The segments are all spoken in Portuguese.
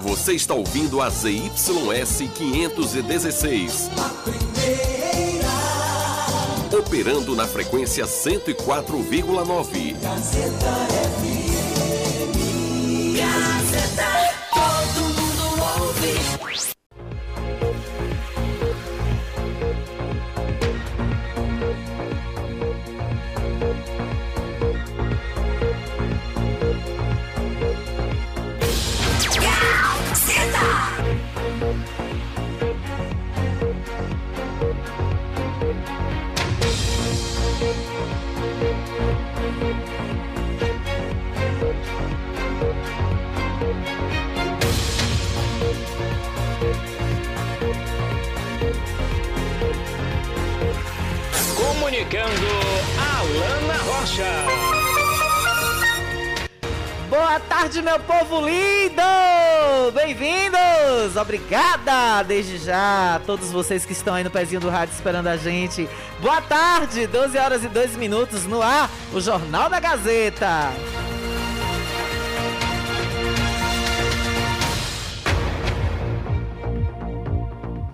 Você está ouvindo a ZYS 516. Operando na frequência 104,9. Gazeta FM. Obrigada desde já a todos vocês que estão aí no pezinho do rádio esperando a gente. Boa tarde, 12 horas e 2 minutos no ar, o Jornal da Gazeta.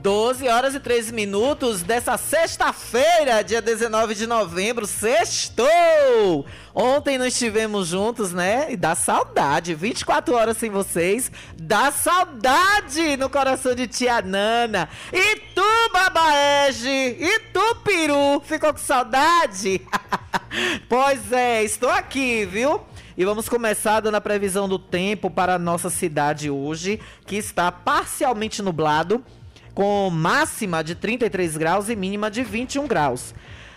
12 horas e 13 minutos dessa sexta-feira, dia 19 de novembro, sextou! Ontem nós estivemos juntos, né? E dá saudade. 24 horas sem vocês. Dá saudade no coração de tia Nana. E tu, Babaege? E tu, Peru? Ficou com saudade? pois é, estou aqui, viu? E vamos começar dando a previsão do tempo para a nossa cidade hoje, que está parcialmente nublado com máxima de 33 graus e mínima de 21 graus.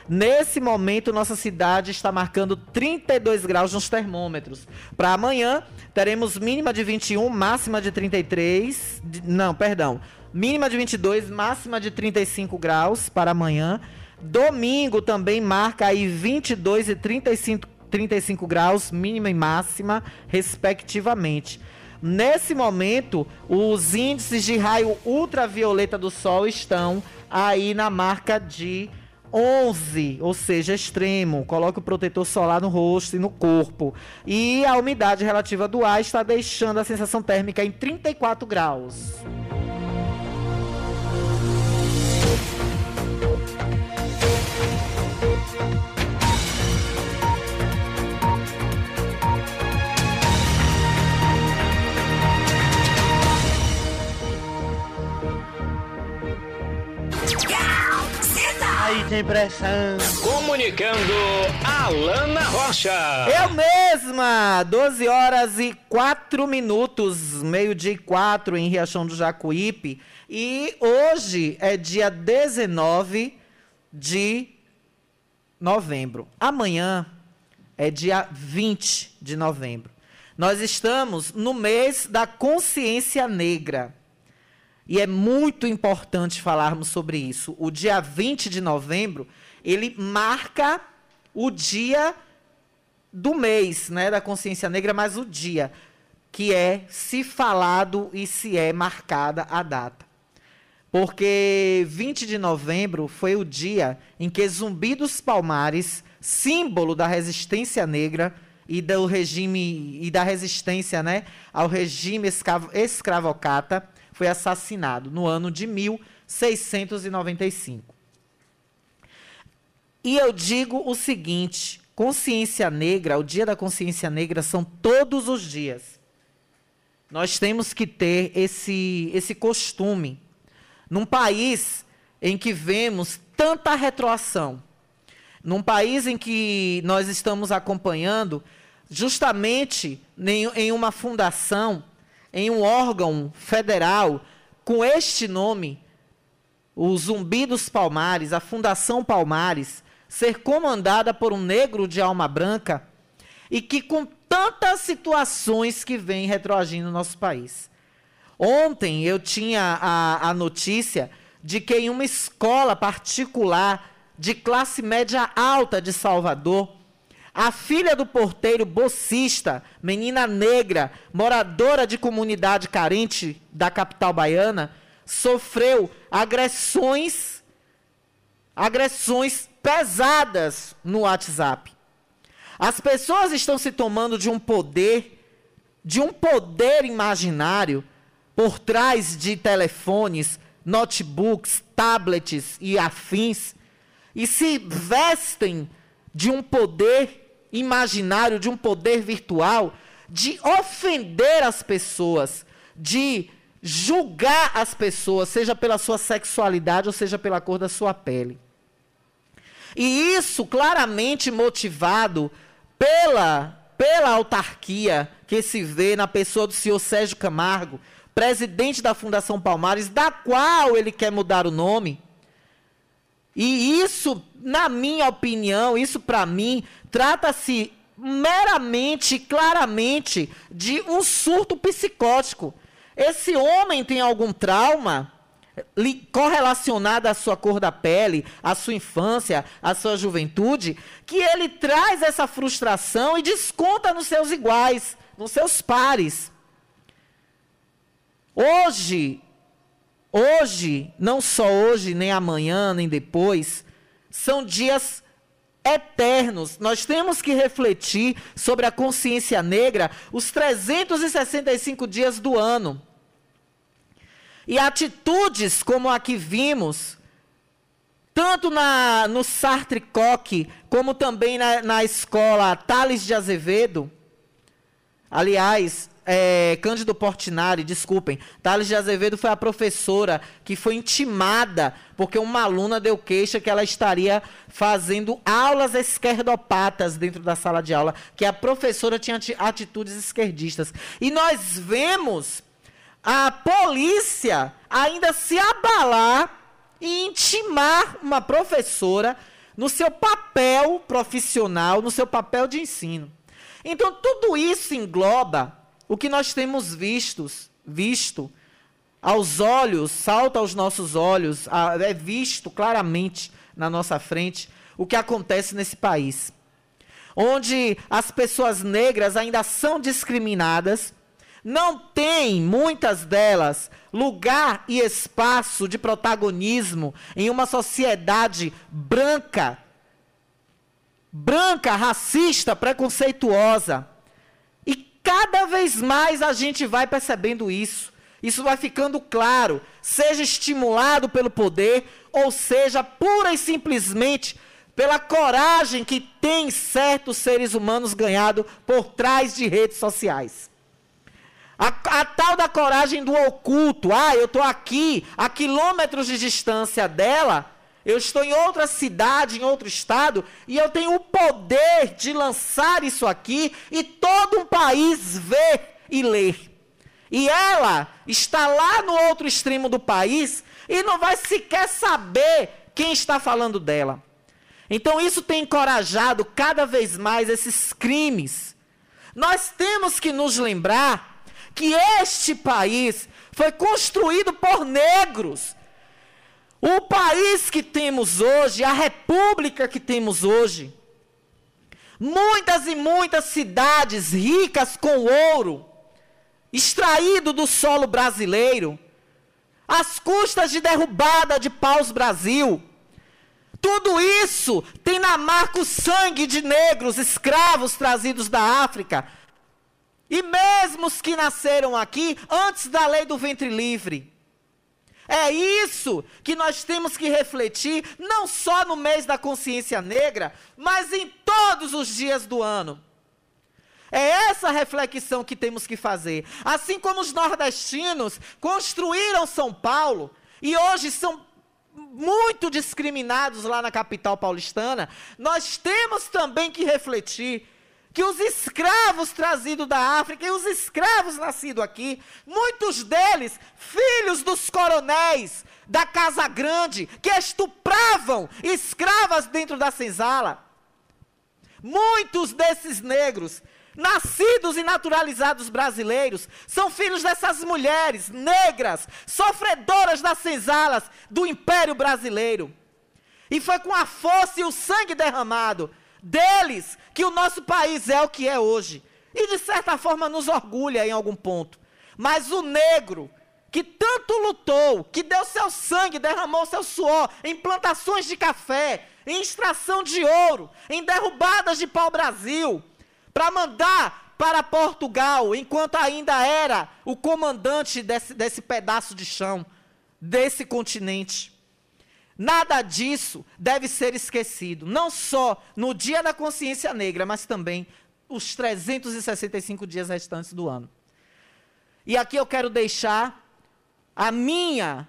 Nesse momento, nossa cidade está marcando 32 graus nos termômetros. Para amanhã, teremos mínima de 21, máxima de 33. De, não, perdão. Mínima de 22, máxima de 35 graus para amanhã. Domingo também marca aí 22 e 35, 35 graus, mínima e máxima, respectivamente. Nesse momento, os índices de raio ultravioleta do Sol estão aí na marca de 11, ou seja, extremo. Coloque o protetor solar no rosto e no corpo. E a umidade relativa do ar está deixando a sensação térmica em 34 graus. Aí tem pressão. Comunicando Alana Rocha. Eu mesma! 12 horas e 4 minutos, meio-dia e 4 em Riachão do Jacuípe. E hoje é dia 19 de novembro. Amanhã é dia 20 de novembro. Nós estamos no mês da consciência negra. E é muito importante falarmos sobre isso. O dia 20 de novembro, ele marca o dia do mês, né, da consciência negra, mas o dia que é se falado e se é marcada a data. Porque 20 de novembro foi o dia em que Zumbi dos Palmares, símbolo da resistência negra e do regime e da resistência, né, ao regime escravo, escravocata, foi assassinado no ano de 1695. E eu digo o seguinte: consciência negra, o dia da consciência negra são todos os dias. Nós temos que ter esse, esse costume. Num país em que vemos tanta retroação, num país em que nós estamos acompanhando, justamente em, uma fundação em um órgão federal com este nome, o Zumbi dos Palmares, a Fundação Palmares, ser comandada por um negro de alma branca e que com tantas situações que vem retroagindo no nosso país. Ontem eu tinha a, a notícia de que em uma escola particular de classe média alta de Salvador, a filha do porteiro bolsista, menina negra, moradora de comunidade carente da capital baiana, sofreu agressões agressões pesadas no WhatsApp. As pessoas estão se tomando de um poder de um poder imaginário por trás de telefones, notebooks, tablets e afins, e se vestem de um poder imaginário, de um poder virtual, de ofender as pessoas, de julgar as pessoas, seja pela sua sexualidade ou seja pela cor da sua pele. E isso claramente motivado pela, pela autarquia que se vê na pessoa do senhor Sérgio Camargo, presidente da Fundação Palmares, da qual ele quer mudar o nome. E isso, na minha opinião, isso para mim, trata-se meramente, claramente, de um surto psicótico. Esse homem tem algum trauma correlacionado à sua cor da pele, à sua infância, à sua juventude, que ele traz essa frustração e desconta nos seus iguais, nos seus pares. Hoje, hoje, não só hoje, nem amanhã, nem depois, são dias eternos. Nós temos que refletir sobre a consciência negra os 365 dias do ano. E atitudes como a que vimos, tanto na, no Sartre Coque, como também na, na escola Tales de Azevedo. Aliás, é, Cândido Portinari, desculpem, Thales de Azevedo foi a professora que foi intimada porque uma aluna deu queixa que ela estaria fazendo aulas esquerdopatas dentro da sala de aula, que a professora tinha atitudes esquerdistas. E nós vemos a polícia ainda se abalar e intimar uma professora no seu papel profissional, no seu papel de ensino. Então, tudo isso engloba o que nós temos vistos, visto aos olhos, salta aos nossos olhos, é visto claramente na nossa frente o que acontece nesse país. Onde as pessoas negras ainda são discriminadas, não têm, muitas delas, lugar e espaço de protagonismo em uma sociedade branca, branca, racista, preconceituosa cada vez mais a gente vai percebendo isso. Isso vai ficando claro, seja estimulado pelo poder, ou seja, pura e simplesmente pela coragem que tem certos seres humanos ganhado por trás de redes sociais. A, a tal da coragem do oculto. Ah, eu estou aqui, a quilômetros de distância dela, eu estou em outra cidade, em outro estado, e eu tenho o poder de lançar isso aqui e todo um país ver e ler. E ela está lá no outro extremo do país e não vai sequer saber quem está falando dela. Então isso tem encorajado cada vez mais esses crimes. Nós temos que nos lembrar que este país foi construído por negros o país que temos hoje, a república que temos hoje, muitas e muitas cidades ricas com ouro, extraído do solo brasileiro, às custas de derrubada de paus Brasil. Tudo isso tem na marca o sangue de negros escravos trazidos da África. E mesmo os que nasceram aqui antes da lei do ventre livre. É isso que nós temos que refletir, não só no mês da consciência negra, mas em todos os dias do ano. É essa reflexão que temos que fazer. Assim como os nordestinos construíram São Paulo e hoje são muito discriminados lá na capital paulistana, nós temos também que refletir que os escravos trazidos da África e os escravos nascidos aqui, muitos deles filhos dos coronéis da Casa Grande, que estupravam escravas dentro da senzala. Muitos desses negros, nascidos e naturalizados brasileiros, são filhos dessas mulheres negras, sofredoras das senzalas do Império Brasileiro. E foi com a força e o sangue derramado deles que o nosso país é o que é hoje. E de certa forma nos orgulha em algum ponto. Mas o negro, que tanto lutou, que deu seu sangue, derramou seu suor em plantações de café, em extração de ouro, em derrubadas de pau-brasil, para mandar para Portugal enquanto ainda era o comandante desse, desse pedaço de chão, desse continente. Nada disso deve ser esquecido, não só no dia da consciência negra, mas também os 365 dias restantes do ano. E aqui eu quero deixar a minha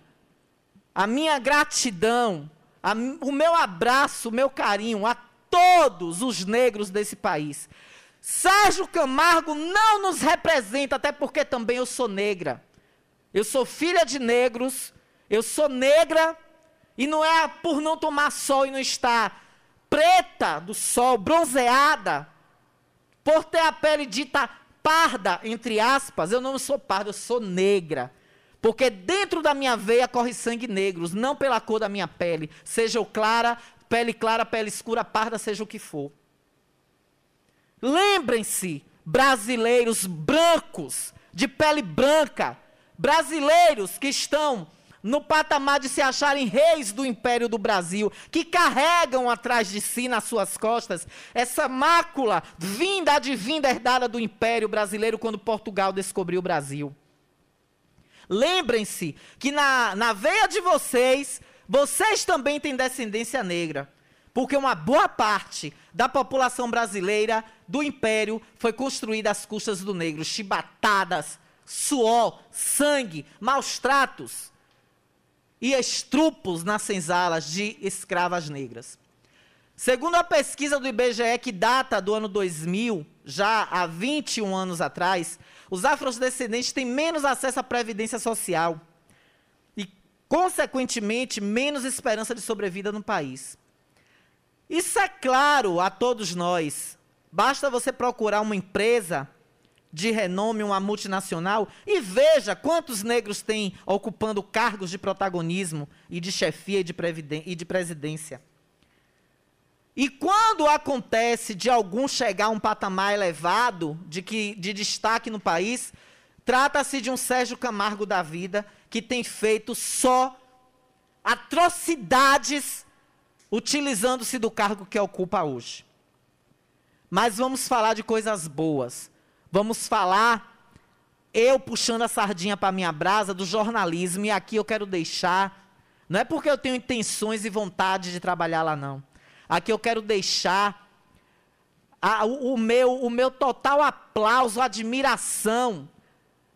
a minha gratidão, a, o meu abraço, o meu carinho a todos os negros desse país. Sérgio Camargo não nos representa, até porque também eu sou negra. Eu sou filha de negros, eu sou negra, e não é por não tomar sol e não estar preta do sol, bronzeada, por ter a pele dita parda, entre aspas, eu não sou parda, eu sou negra. Porque dentro da minha veia corre sangue negro, não pela cor da minha pele, seja o clara, pele clara, pele escura, parda, seja o que for. Lembrem-se, brasileiros brancos, de pele branca, brasileiros que estão no patamar de se acharem reis do império do Brasil, que carregam atrás de si, nas suas costas, essa mácula vinda, advinda, herdada do império brasileiro quando Portugal descobriu o Brasil. Lembrem-se que na, na veia de vocês, vocês também têm descendência negra. Porque uma boa parte da população brasileira do império foi construída às custas do negro. Chibatadas, suor, sangue, maus tratos e estrupos nas senzalas de escravas negras. Segundo a pesquisa do IBGE, que data do ano 2000, já há 21 anos atrás, os afrodescendentes têm menos acesso à previdência social e, consequentemente, menos esperança de sobrevida no país. Isso é claro a todos nós. Basta você procurar uma empresa de renome, uma multinacional, e veja quantos negros têm ocupando cargos de protagonismo e de chefia e de, e de presidência. E quando acontece de algum chegar a um patamar elevado de, que, de destaque no país, trata-se de um Sérgio Camargo da vida que tem feito só atrocidades utilizando-se do cargo que ocupa hoje. Mas vamos falar de coisas boas. Vamos falar, eu puxando a sardinha para minha brasa, do jornalismo. E aqui eu quero deixar, não é porque eu tenho intenções e vontade de trabalhar lá, não. Aqui eu quero deixar a, o, o, meu, o meu total aplauso, admiração,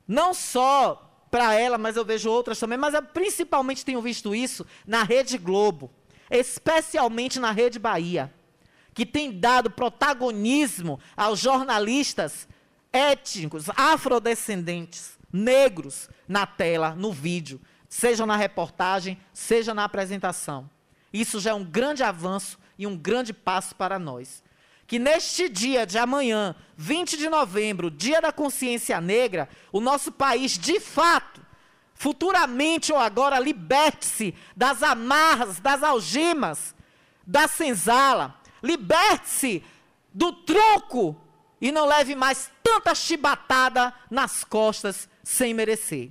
não só para ela, mas eu vejo outras também, mas eu principalmente tenho visto isso na Rede Globo, especialmente na Rede Bahia, que tem dado protagonismo aos jornalistas étnicos, afrodescendentes, negros na tela, no vídeo, seja na reportagem, seja na apresentação. Isso já é um grande avanço e um grande passo para nós. Que neste dia de amanhã, 20 de novembro, dia da consciência negra, o nosso país, de fato, futuramente ou agora, liberte-se das amarras, das algemas, da senzala, liberte-se do troco e não leve mais tanta chibatada nas costas sem merecer.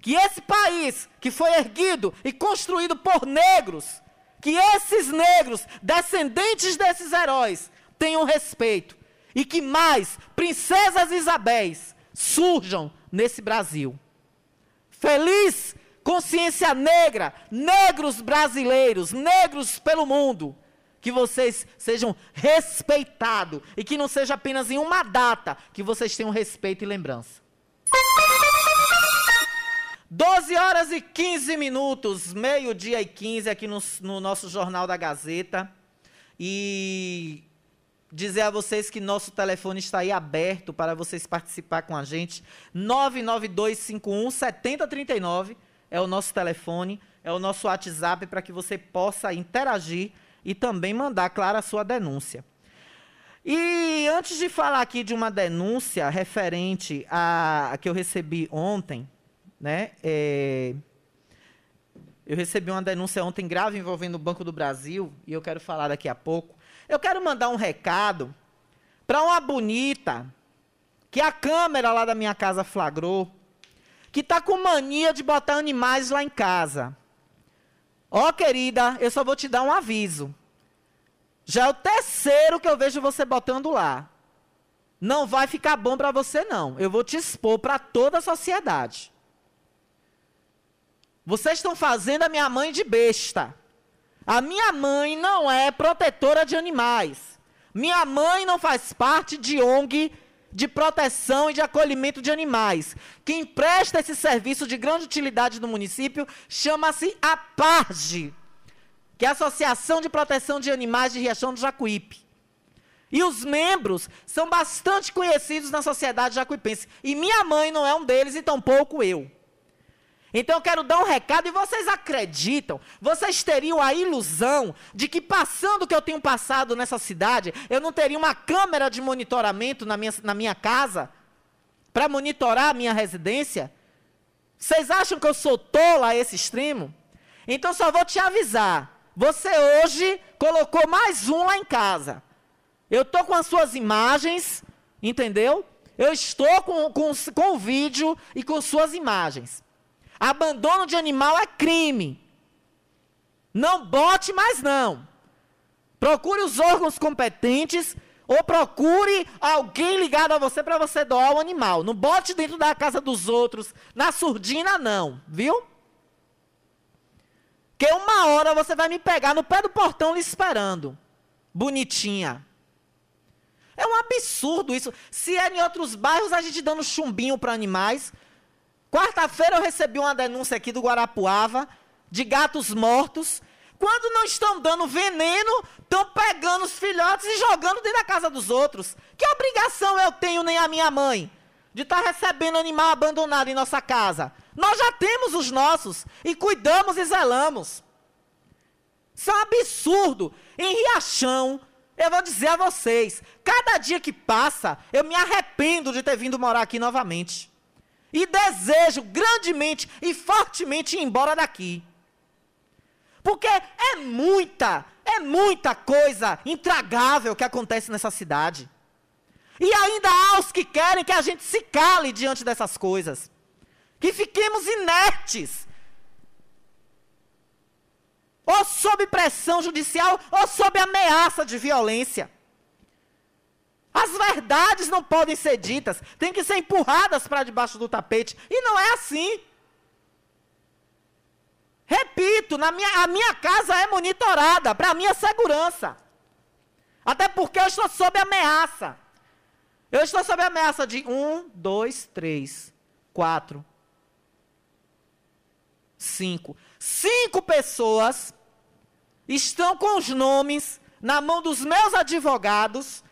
Que esse país que foi erguido e construído por negros, que esses negros, descendentes desses heróis, tenham respeito e que mais princesas Isabéis surjam nesse Brasil. Feliz consciência negra, negros brasileiros, negros pelo mundo. Que vocês sejam respeitados e que não seja apenas em uma data que vocês tenham respeito e lembrança. 12 horas e 15 minutos, meio-dia e 15 aqui no, no, nosso Jornal da Gazeta. E dizer a vocês que nosso telefone está aí aberto para vocês participar com a gente. 99251 7039 é o nosso telefone, é o nosso WhatsApp para que você possa interagir e também mandar, claro, a sua denúncia. E antes de falar aqui de uma denúncia referente a, a que eu recebi ontem, né? É, eu recebi uma denúncia ontem grave envolvendo o Banco do Brasil e eu quero falar daqui a pouco. Eu quero mandar um recado para uma bonita que a câmera lá da minha casa flagrou, que está com mania de botar animais lá em casa. Ó, oh, querida, eu só vou te dar um aviso. Já é o terceiro que eu vejo você botando lá. não vai ficar bom para você não. Eu vou te expor para toda a sociedade. Vocês estão fazendo a minha mãe de besta. A minha mãe não é protetora de animais. Minha mãe não faz parte de ONG de proteção e de acolhimento de animais. Quem presta esse serviço de grande utilidade no município chama-se APARGE, que é a Associação de Proteção de Animais de Riachão do Jacuípe. E os membros são bastante conhecidos na sociedade jacuipense. E minha mãe não é um deles e tampouco eu. Então eu quero dar um recado e vocês acreditam, vocês teriam a ilusão de que passando o que eu tenho passado nessa cidade, eu não teria uma câmera de monitoramento na minha, na minha casa para monitorar a minha residência? Vocês acham que eu sou tola a esse extremo? Então só vou te avisar. Você hoje colocou mais um lá em casa. Eu estou com as suas imagens, entendeu? Eu estou com, com, com o vídeo e com suas imagens. Abandono de animal é crime. Não bote mais não. Procure os órgãos competentes ou procure alguém ligado a você para você doar o animal. Não bote dentro da casa dos outros, na surdina não, viu? Que uma hora você vai me pegar no pé do portão lhe esperando. Bonitinha. É um absurdo isso. Se é em outros bairros a gente dando chumbinho para animais, Quarta-feira eu recebi uma denúncia aqui do Guarapuava de gatos mortos. Quando não estão dando veneno, estão pegando os filhotes e jogando dentro da casa dos outros. Que obrigação eu tenho, nem a minha mãe, de estar tá recebendo animal abandonado em nossa casa? Nós já temos os nossos e cuidamos e zelamos. Isso é um absurdo. Em Riachão, eu vou dizer a vocês: cada dia que passa, eu me arrependo de ter vindo morar aqui novamente. E desejo grandemente e fortemente ir embora daqui. Porque é muita, é muita coisa intragável que acontece nessa cidade. E ainda há os que querem que a gente se cale diante dessas coisas. Que fiquemos inertes. Ou sob pressão judicial, ou sob ameaça de violência. As verdades não podem ser ditas, têm que ser empurradas para debaixo do tapete. E não é assim. Repito, na minha, a minha casa é monitorada para minha segurança. Até porque eu estou sob ameaça. Eu estou sob ameaça de um, dois, três, quatro, cinco. Cinco pessoas estão com os nomes na mão dos meus advogados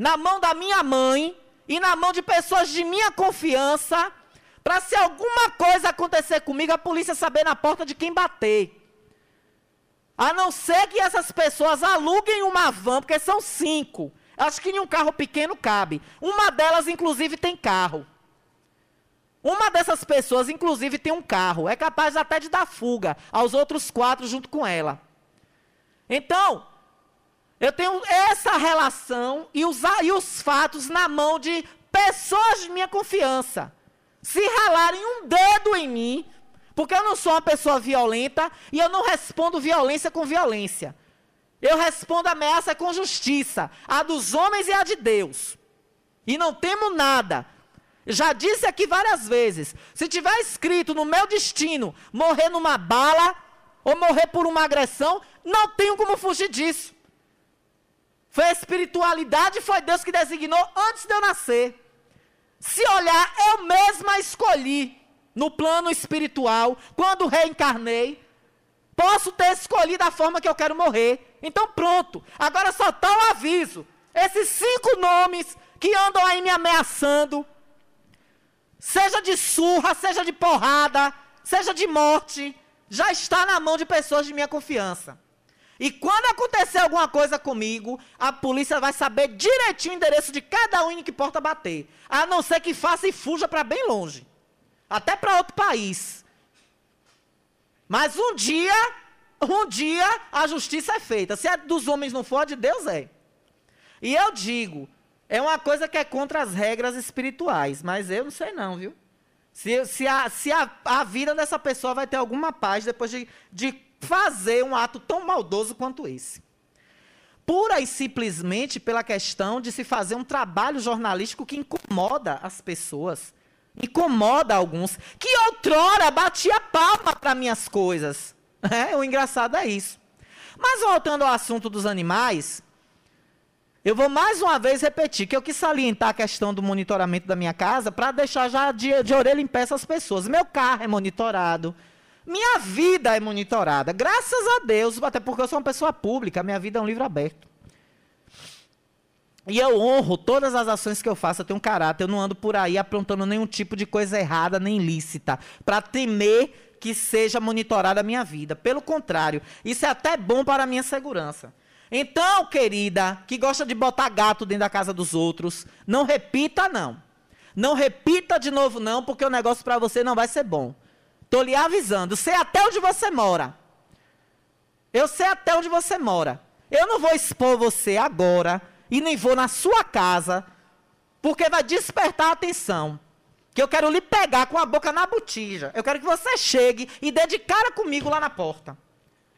na mão da minha mãe e na mão de pessoas de minha confiança, para se alguma coisa acontecer comigo, a polícia saber na porta de quem bater. A não ser que essas pessoas aluguem uma van, porque são cinco. Acho que em um carro pequeno cabe. Uma delas, inclusive, tem carro. Uma dessas pessoas, inclusive, tem um carro. É capaz até de dar fuga aos outros quatro junto com ela. Então, eu tenho essa relação e os, e os fatos na mão de pessoas de minha confiança. Se ralarem um dedo em mim, porque eu não sou uma pessoa violenta e eu não respondo violência com violência. Eu respondo ameaça com justiça, a dos homens e a de Deus. E não temo nada. Já disse aqui várias vezes: se tiver escrito no meu destino morrer numa bala ou morrer por uma agressão, não tenho como fugir disso. Foi a espiritualidade, foi Deus que designou antes de eu nascer. Se olhar, eu mesma escolhi no plano espiritual, quando reencarnei, posso ter escolhido a forma que eu quero morrer. Então pronto, agora só está o aviso. Esses cinco nomes que andam aí me ameaçando, seja de surra, seja de porrada, seja de morte, já está na mão de pessoas de minha confiança. E quando acontecer alguma coisa comigo, a polícia vai saber direitinho o endereço de cada um em que porta bater. A não ser que faça e fuja para bem longe. Até para outro país. Mas um dia, um dia, a justiça é feita. Se a dos homens não for, de Deus é. E eu digo, é uma coisa que é contra as regras espirituais. Mas eu não sei não, viu? Se, se, a, se a, a vida dessa pessoa vai ter alguma paz depois de, de fazer um ato tão maldoso quanto esse. pura e simplesmente pela questão de se fazer um trabalho jornalístico que incomoda as pessoas. Incomoda alguns. Que outrora batia palma para minhas coisas. É, o engraçado é isso. Mas voltando ao assunto dos animais, eu vou mais uma vez repetir que eu quis salientar a questão do monitoramento da minha casa para deixar já de, de orelha em pé essas pessoas. Meu carro é monitorado. Minha vida é monitorada. Graças a Deus, até porque eu sou uma pessoa pública, minha vida é um livro aberto. E eu honro todas as ações que eu faço, eu tenho um caráter, eu não ando por aí aprontando nenhum tipo de coisa errada nem ilícita, para temer que seja monitorada a minha vida. Pelo contrário, isso é até bom para a minha segurança. Então, querida, que gosta de botar gato dentro da casa dos outros, não repita não. Não repita de novo não, porque o negócio para você não vai ser bom. Tô lhe avisando, sei até onde você mora. Eu sei até onde você mora. Eu não vou expor você agora e nem vou na sua casa, porque vai despertar a atenção. Que eu quero lhe pegar com a boca na botija. Eu quero que você chegue e dê de cara comigo lá na porta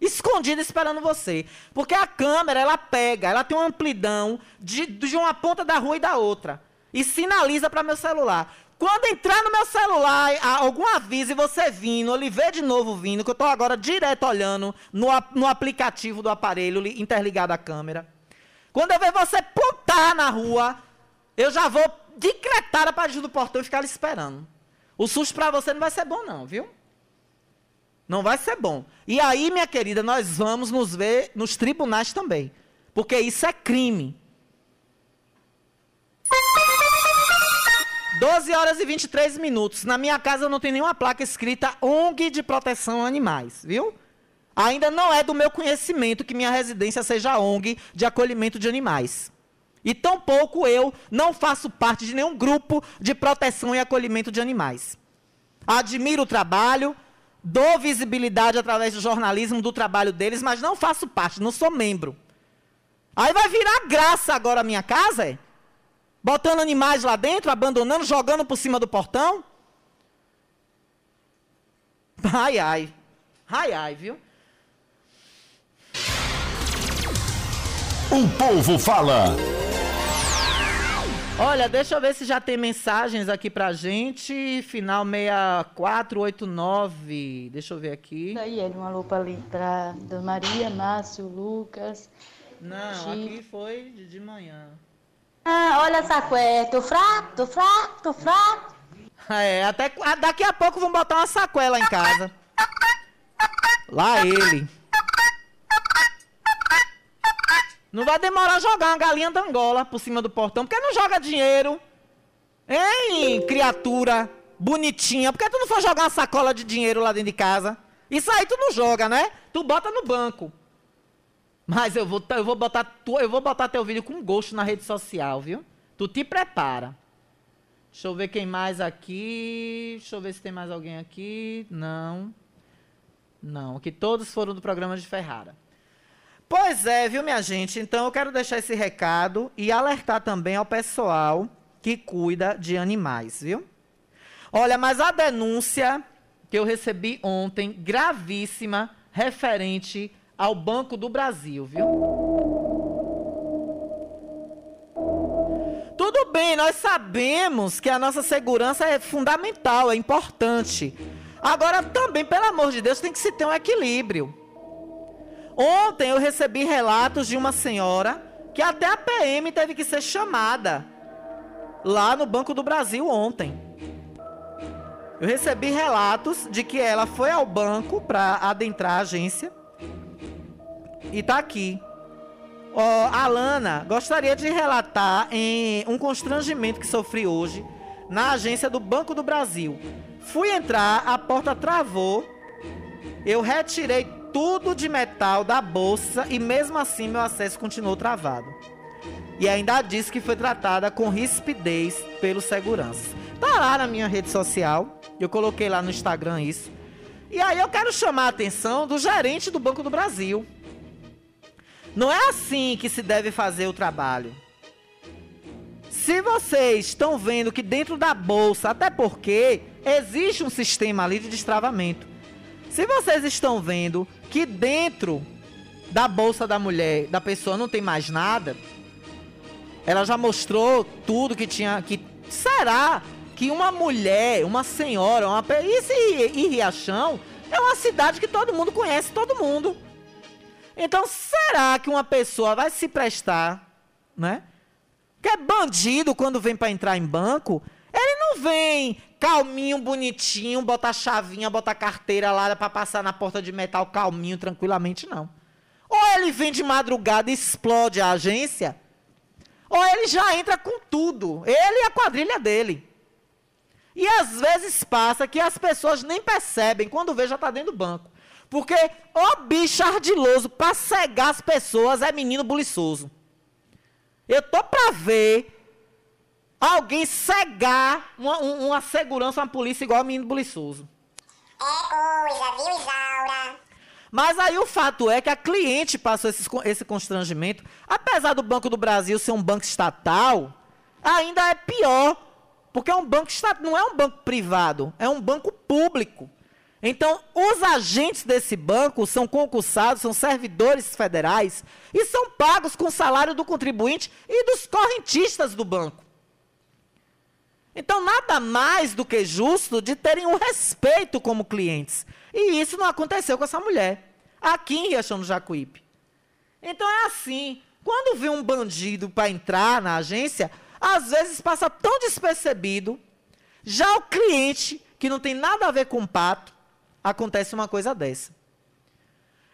escondida esperando você. Porque a câmera, ela pega, ela tem uma amplidão de, de uma ponta da rua e da outra. E sinaliza para meu celular. Quando entrar no meu celular algum aviso e você vindo, lhe ver de novo vindo, que eu estou agora direto olhando no, no aplicativo do aparelho interligado à câmera. Quando eu ver você pontar na rua, eu já vou decretar a partir do portão e ficar ali esperando. O susto para você não vai ser bom, não, viu? Não vai ser bom. E aí, minha querida, nós vamos nos ver nos tribunais também. Porque isso é crime. 12 horas e 23 minutos. Na minha casa não tem nenhuma placa escrita ONG de proteção a animais, viu? Ainda não é do meu conhecimento que minha residência seja ONG de acolhimento de animais. E tampouco eu não faço parte de nenhum grupo de proteção e acolhimento de animais. Admiro o trabalho, dou visibilidade através do jornalismo do trabalho deles, mas não faço parte, não sou membro. Aí vai virar graça agora a minha casa, é? Botando animais lá dentro, abandonando, jogando por cima do portão? Ai, ai. Ai, ai, viu? O povo fala. Olha, deixa eu ver se já tem mensagens aqui pra gente. Final 6489. Deixa eu ver aqui. Aí, ele, um alô pra, pra Dona Maria, Márcio, Lucas. Não, Chico. aqui foi de manhã. Ah, olha essa cueca. Tô fraco, tô fraco, tô fraco. É, até ah, daqui a pouco vão botar uma sacola em casa. Lá ele. Não vai demorar jogar uma galinha da Angola por cima do portão, porque não joga dinheiro. Hein, criatura bonitinha, por que tu não for jogar uma sacola de dinheiro lá dentro de casa? Isso aí tu não joga, né? Tu bota no banco. Mas eu vou, eu vou botar tu, eu vou botar teu vídeo com gosto na rede social, viu? Tu te prepara. Deixa eu ver quem mais aqui. Deixa eu ver se tem mais alguém aqui. Não. Não, que todos foram do programa de Ferrara. Pois é, viu, minha gente? Então eu quero deixar esse recado e alertar também ao pessoal que cuida de animais, viu? Olha, mas a denúncia que eu recebi ontem, gravíssima, referente ao Banco do Brasil, viu? Tudo bem, nós sabemos que a nossa segurança é fundamental, é importante. Agora, também, pelo amor de Deus, tem que se ter um equilíbrio. Ontem eu recebi relatos de uma senhora que até a PM teve que ser chamada lá no Banco do Brasil ontem. Eu recebi relatos de que ela foi ao banco para adentrar a agência e tá aqui. Ó, Alana, gostaria de relatar em um constrangimento que sofri hoje na agência do Banco do Brasil. Fui entrar, a porta travou, eu retirei tudo de metal da bolsa e mesmo assim meu acesso continuou travado. E ainda disse que foi tratada com rispidez pelos seguranças. Tá lá na minha rede social, eu coloquei lá no Instagram isso. E aí eu quero chamar a atenção do gerente do Banco do Brasil. Não é assim que se deve fazer o trabalho. Se vocês estão vendo que dentro da bolsa, até porque existe um sistema ali de destravamento. Se vocês estão vendo que dentro da bolsa da mulher, da pessoa não tem mais nada, ela já mostrou tudo que tinha. Que será que uma mulher, uma senhora, uma e, e Riachão é uma cidade que todo mundo conhece, todo mundo. Então será que uma pessoa vai se prestar, né? Que é bandido quando vem pra entrar em banco, ele não vem calminho, bonitinho, bota a chavinha, bota a carteira lá pra passar na porta de metal calminho, tranquilamente, não. Ou ele vem de madrugada e explode a agência, ou ele já entra com tudo. Ele e a quadrilha dele. E às vezes passa que as pessoas nem percebem quando vê já tá dentro do banco. Porque o bicho ardiloso pra cegar as pessoas é menino buliçoso. Eu tô pra ver alguém cegar uma, um- uma segurança, uma polícia igual a menino buliçoso. É coisa, viu, Isaura? Mas aí o fato é que a cliente passou esses con- esse constrangimento. Apesar do Banco do Brasil ser um banco estatal, ainda é pior. Porque é um banco estatal, não é um banco privado, é um banco público. Então, os agentes desse banco são concursados, são servidores federais e são pagos com o salário do contribuinte e dos correntistas do banco. Então, nada mais do que justo de terem o respeito como clientes. E isso não aconteceu com essa mulher, aqui em Riachão do Jacuípe. Então é assim, quando vê um bandido para entrar na agência, às vezes passa tão despercebido, já o cliente, que não tem nada a ver com o pato, acontece uma coisa dessa.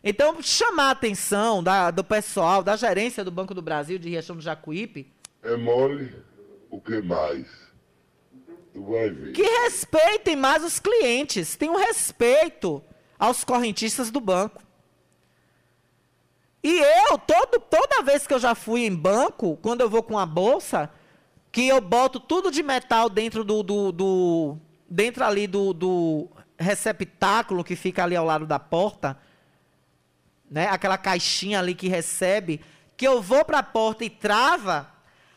Então, chamar a atenção da- do pessoal, da gerência do Banco do Brasil de Riachão do Jacuípe, É mole, o que mais? Tu vai ver. que respeitem mais os clientes, tenham respeito aos correntistas do banco. E eu, todo, toda vez que eu já fui em banco, quando eu vou com a bolsa, que eu boto tudo de metal dentro do. do, do- dentro ali do, do receptáculo que fica ali ao lado da porta, né? Aquela caixinha ali que recebe, que eu vou para a porta e trava,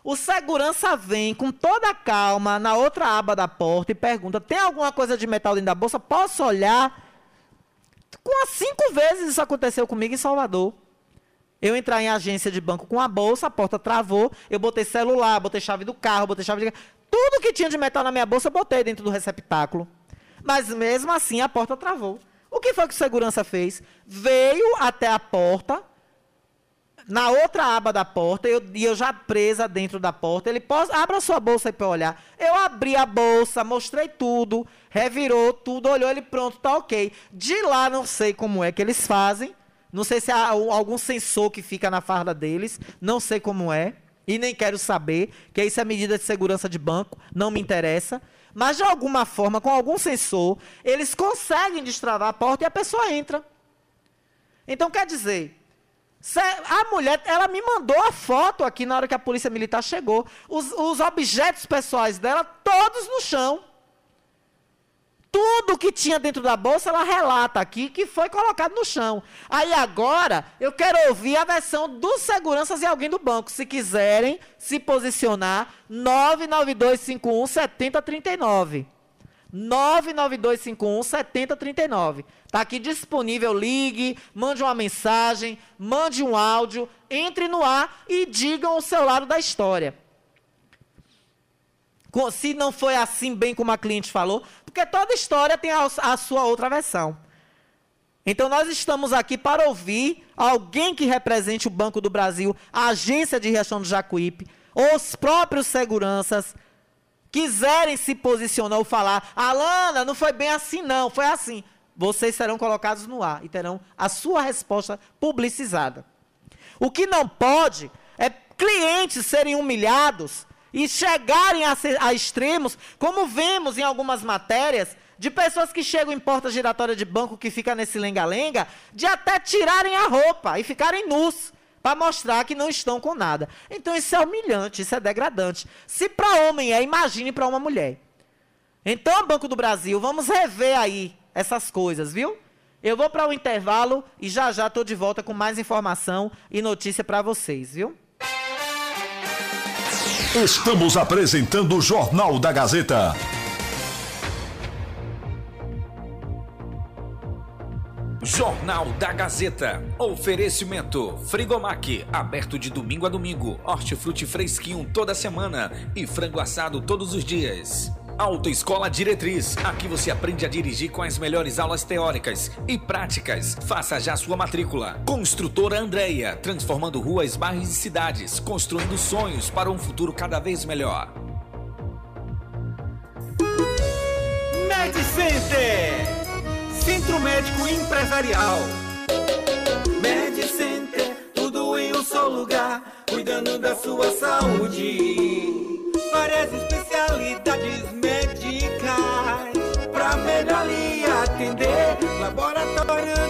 o segurança vem com toda a calma na outra aba da porta e pergunta: tem alguma coisa de metal dentro da bolsa? Posso olhar? Com cinco vezes isso aconteceu comigo em Salvador. Eu entrar em agência de banco com a bolsa, a porta travou, eu botei celular, botei chave do carro, botei chave de... Tudo que tinha de metal na minha bolsa, eu botei dentro do receptáculo. Mas mesmo assim, a porta travou. O que foi que o segurança fez? Veio até a porta, na outra aba da porta, eu, e eu já presa dentro da porta, ele, pode, abra sua bolsa aí eu olhar. Eu abri a bolsa, mostrei tudo, revirou tudo, olhou ele, pronto, tá ok. De lá, não sei como é que eles fazem, não sei se há al- algum sensor que fica na farda deles, não sei como é, e nem quero saber, que isso é medida de segurança de banco, não me interessa. Mas de alguma forma, com algum sensor, eles conseguem destravar a porta e a pessoa entra. Então quer dizer, A mulher, ela me mandou a foto aqui na hora que a polícia militar chegou. Os, os objetos pessoais dela, todos no chão. Tudo que tinha dentro da bolsa, ela relata aqui que foi colocado no chão. Aí agora, eu quero ouvir a versão dos seguranças e alguém do banco. Se quiserem se posicionar, 99251 7039. 99251 7039. Tá aqui disponível, ligue, mande uma mensagem, mande um áudio, entre no ar e digam o seu lado da história. Se não foi assim bem como a cliente falou, porque toda história tem a, sua outra versão. Então nós estamos aqui para ouvir alguém que represente o Banco do Brasil, a agência de Riachão do Jacuípe, os próprios seguranças, quiserem se posicionar ou falar, Alana, não foi bem assim não, foi assim. Vocês serão colocados no ar e terão a sua resposta publicizada. O que não pode é clientes serem humilhados e chegarem a, a extremos, como vemos em algumas matérias, de pessoas que chegam em porta giratória de banco que fica nesse lenga-lenga, de até tirarem a roupa e ficarem nus para mostrar que não estão com nada. Então isso é humilhante, isso é degradante. Se para homem é, imagine para uma mulher. Então, Banco do Brasil, vamos rever aí essas coisas, viu? Eu vou para o intervalo e já já estou de volta com mais informação e notícia para vocês, viu? Estamos apresentando o Jornal da Gazeta. Jornal da Gazeta. Oferecimento: Frigomac, aberto de domingo a domingo. Hortifruti fresquinho toda semana e frango assado todos os dias. Autoescola Diretriz. Aqui você aprende a dirigir com as melhores aulas teóricas e práticas. Faça já sua matrícula. Construtora Andreia, transformando ruas, bairros e cidades, construindo sonhos para um futuro cada vez melhor. MedCenter, Centro Médico Empresarial. MedCenter, tudo em um só lugar, cuidando da sua saúde. Várias especialidades médicas, pra melhor lhe atender. Laboratório,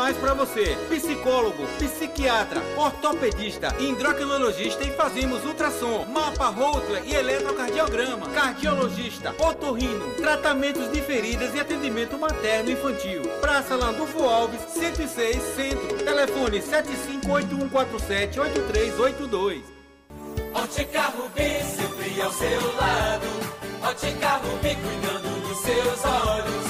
mais para você. Psicólogo, psiquiatra, ortopedista, endocrinologista e fazemos ultrassom, mapa Holter e eletrocardiograma, cardiologista, otorrino, tratamentos de feridas e atendimento materno infantil. Praça Landulfo Alves, 106 Centro. Telefone 7581478382. Ótica Rubi, sempre ao seu lado. Ótica Rubi, cuidando dos seus olhos.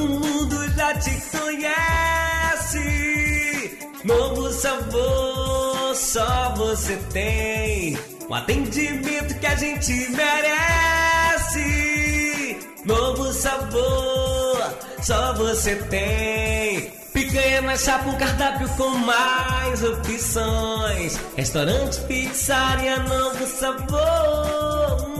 Todo mundo já te conhece. Novo sabor, só você tem. Um atendimento que a gente merece. Novo sabor, só você tem. Picanha na chapa, um cardápio com mais opções. Restaurante, pizzaria, novo sabor.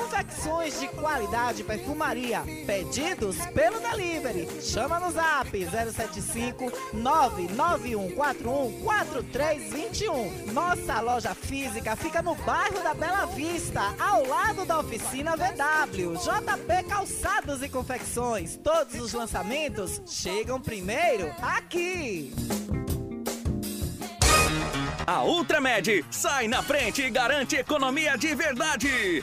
Confecções de qualidade perfumaria. Pedidos pelo delivery. Chama no zap 075 99141 4321. Nossa loja física fica no bairro da Bela Vista, ao lado da oficina VW. JP Calçados e Confecções. Todos os lançamentos chegam primeiro aqui. A Ultramed sai na frente e garante economia de verdade.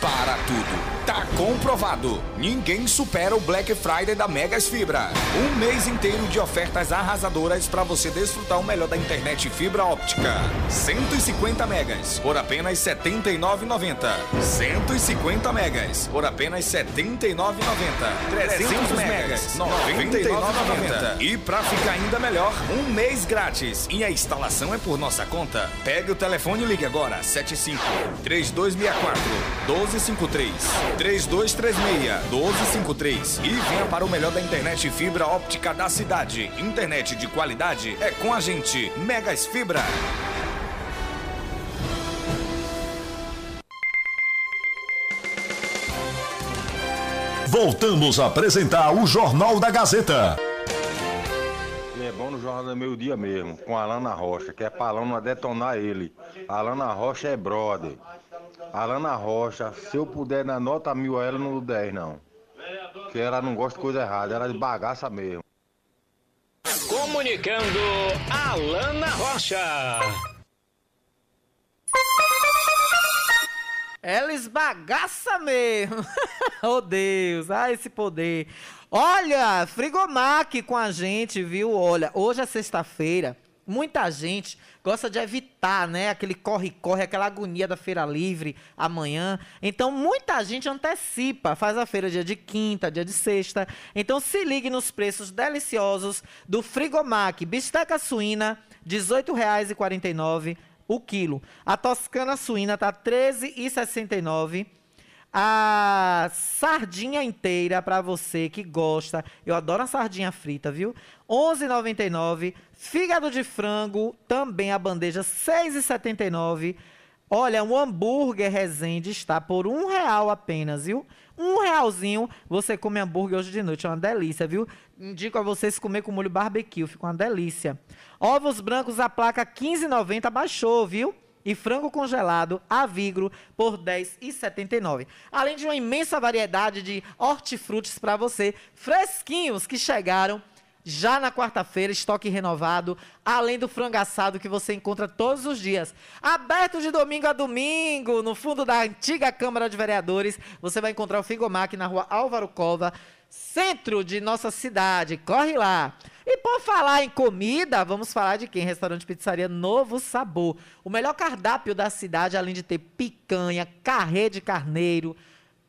Para tudo. Tá comprovado. Ninguém supera o Black Friday da Megas Fibra. Um mês inteiro de ofertas arrasadoras para você desfrutar o melhor da internet fibra óptica. 150 megas por apenas R$ 79,90. 150 megas por apenas R$ 79,90. 300 megas R$ 99,90. E para ficar ainda melhor, um mês grátis. E a instalação é por nossa conta. Pegue o telefone e ligue agora. 75 3264 1253 3236 1253 e venha para o melhor da internet fibra óptica da cidade. Internet de qualidade é com a gente. Megas Fibra. Voltamos a apresentar o Jornal da Gazeta. é bom no Jornal do Meio Dia mesmo, com a Alana Rocha, que é pra Alana detonar ele. A Alana Rocha é brother. Alana Rocha, se eu puder dar nota mil a ela, não dou 10 não. Que ela não gosta de coisa errada, ela é de bagaça mesmo. Comunicando Alana Rocha. Ela esbagaça mesmo. oh Deus, ah, esse poder. Olha, Frigomac com a gente, viu? Olha, hoje é sexta-feira. Muita gente gosta de evitar, né? Aquele corre-corre, aquela agonia da feira livre amanhã. Então, muita gente antecipa, faz a feira dia de quinta, dia de sexta. Então, se ligue nos preços deliciosos do Frigomac. Bisteca suína, R$ 18,49 o quilo. A toscana suína tá R$ 13,69. A sardinha inteira para você que gosta. Eu adoro a sardinha frita, viu? 11,99. Fígado de frango, também a bandeja 6,79. Olha, um hambúrguer Resende está por um real apenas, viu? Um realzinho, você come hambúrguer hoje de noite, é uma delícia, viu? Indico a vocês comer com molho barbecue, fica uma delícia. Ovos brancos, a placa 15,90 baixou, viu? E frango congelado, a vigro, por R$ 10,79. Além de uma imensa variedade de hortifrutis para você, fresquinhos que chegaram já na quarta-feira, estoque renovado, além do frango assado que você encontra todos os dias. Aberto de domingo a domingo, no fundo da antiga Câmara de Vereadores, você vai encontrar o Fingomac na rua Álvaro Cova, centro de nossa cidade. Corre lá! E por falar em comida, vamos falar de quem? Restaurante Pizzaria Novo Sabor. O melhor cardápio da cidade, além de ter picanha, carré de carneiro,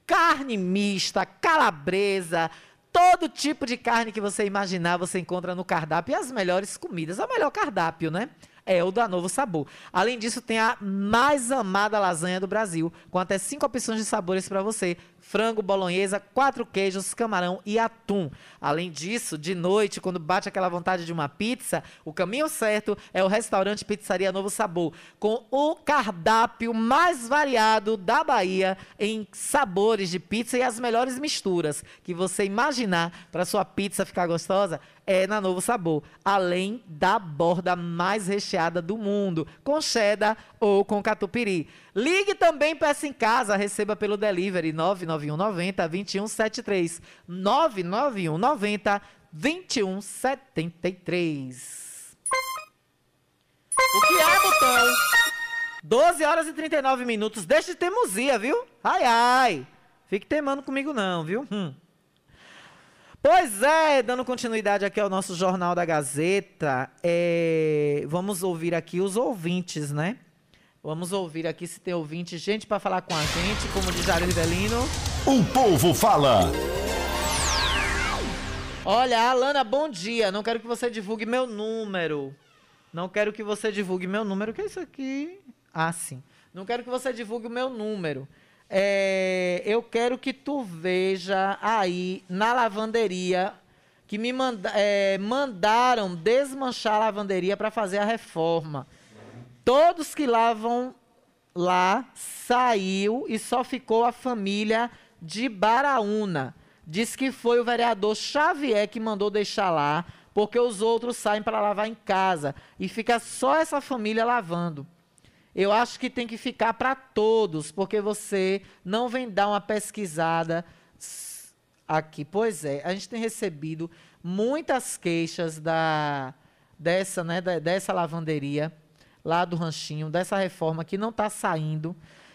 carne mista, calabresa, todo tipo de carne que você imaginar, você encontra no cardápio e as melhores comidas. É o melhor cardápio, né? É o da Novo Sabor. Além disso, tem a mais amada lasanha do Brasil, com até cinco opções de sabores para você: frango, bolonhesa, quatro queijos, camarão e atum. Além disso, de noite, quando bate aquela vontade de uma pizza, o caminho certo é o restaurante Pizzaria Novo Sabor, com o cardápio mais variado da Bahia em sabores de pizza e as melhores misturas que você imaginar para sua pizza ficar gostosa é na Novo Sabor, além da borda mais recheada do mundo, com cheddar ou com catupiry. Ligue também peça em casa, receba pelo delivery 99190 2173. 99190 2173. O que é, botão? 12 horas e 39 minutos. Deixa de teimosia, viu? Ai, ai. Fique teimando comigo não, viu? Hum. Pois é, dando continuidade aqui ao nosso Jornal da Gazeta, é, vamos ouvir aqui os ouvintes, né? Vamos ouvir aqui se tem ouvinte, gente para falar com a gente, como diz Jair Rivelino. O povo fala. Olha, Alana, bom dia. Não quero que você divulgue meu número. Não quero que você divulgue meu número. O que é isso aqui? Ah, sim. Não quero que você divulgue o meu número. É, eu quero que tu veja aí na lavanderia que me manda, é, mandaram desmanchar a lavanderia para fazer a reforma. Todos que lavam lá saiu e só ficou a família de Baraúna. Diz que foi o vereador Xavier que mandou deixar lá, porque os outros saem para lavar em casa e fica só essa família lavando. Eu acho que tem que ficar para todos, porque você não vem dar uma pesquisada aqui. Pois é, a gente tem recebido muitas queixas da dessa, né, dessa lavanderia lá do ranchinho, dessa reforma que não está saindo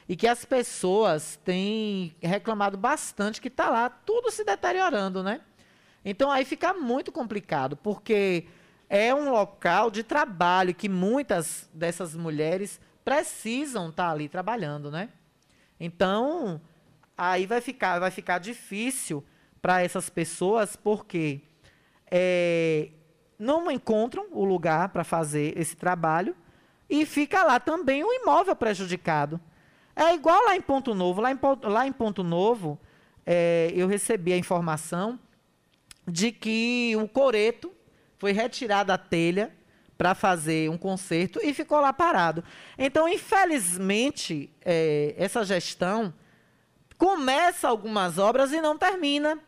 e que as pessoas têm reclamado bastante que está lá tudo se deteriorando, né? Então aí fica muito complicado, porque é um local de trabalho que muitas dessas mulheres precisam estar tá ali trabalhando, né? Então, aí vai ficar, vai ficar difícil para essas pessoas, porque é, não encontram o lugar para fazer esse trabalho e fica lá também o imóvel prejudicado. É igual lá em Ponto Novo. Lá em, lá em Ponto Novo, é, eu recebi a informação de que o coreto foi retirado da telha para fazer um concerto e ficou lá parado. Então, infelizmente, é, essa gestão começa algumas obras e não termina.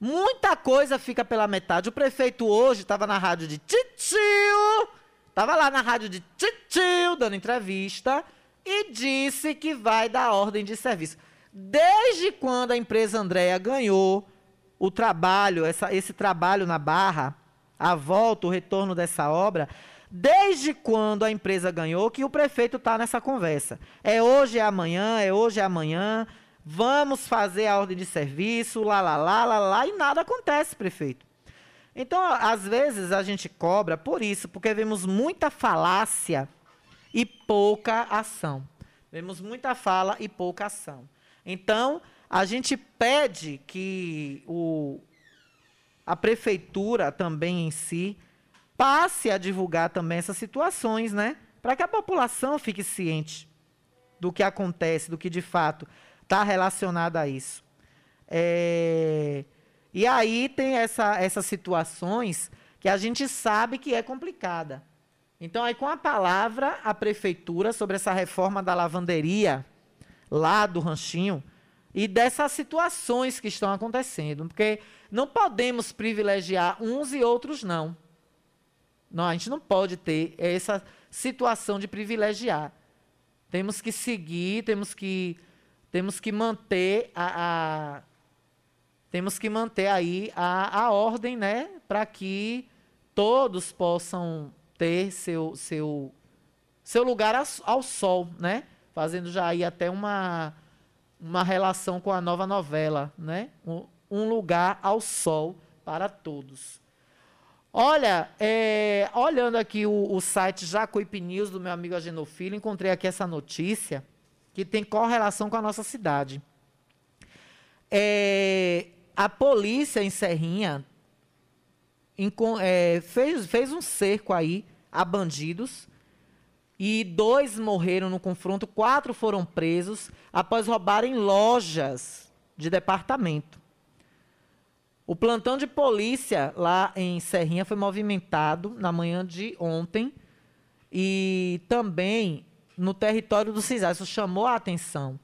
Muita coisa fica pela metade. O prefeito hoje estava na rádio de Titio, estava lá na rádio de Titio, dando entrevista, e disse que vai dar ordem de serviço. Desde quando a empresa Andréa ganhou o trabalho, essa, esse trabalho na Barra, a volta, o retorno dessa obra, desde quando a empresa ganhou que o prefeito está nessa conversa. É hoje, é amanhã, é hoje, é amanhã. Vamos fazer a ordem de serviço, lá, lá, lá, lá, lá, e nada acontece, prefeito. Então, às vezes, a gente cobra por isso, porque vemos muita falácia e pouca ação. Vemos muita fala e pouca ação. Então, a gente pede que o, a prefeitura também em si passe a divulgar também essas situações, né? Para que a população fique ciente do que acontece, do que de fato está relacionado a isso. É... E aí tem essa, essas situações que a gente sabe que é complicada. Então, aí com a palavra, a prefeitura sobre essa reforma da lavanderia lá do ranchinho e dessas situações que estão acontecendo. Porque não podemos privilegiar uns e outros, não. não. A gente não pode ter essa situação de privilegiar. Temos que seguir, temos que, temos que manter a, a temos que manter aí a, a ordem, né, para que todos possam ter seu seu seu lugar ao, sol, né, fazendo já aí até uma uma relação com a nova novela, né, um, um lugar ao sol para todos. Olha, é, olhando aqui o, o site Jacuípe News do meu amigo Agenor Filho, encontrei aqui essa notícia que tem correlação com a nossa cidade. É, a polícia em Serrinha é, fez, fez um cerco aí a bandidos e dois morreram no confronto, quatro foram presos após roubarem lojas de departamento. O plantão de polícia lá em Serrinha foi movimentado na manhã de ontem e também no território do CISAR. Isso chamou a atenção,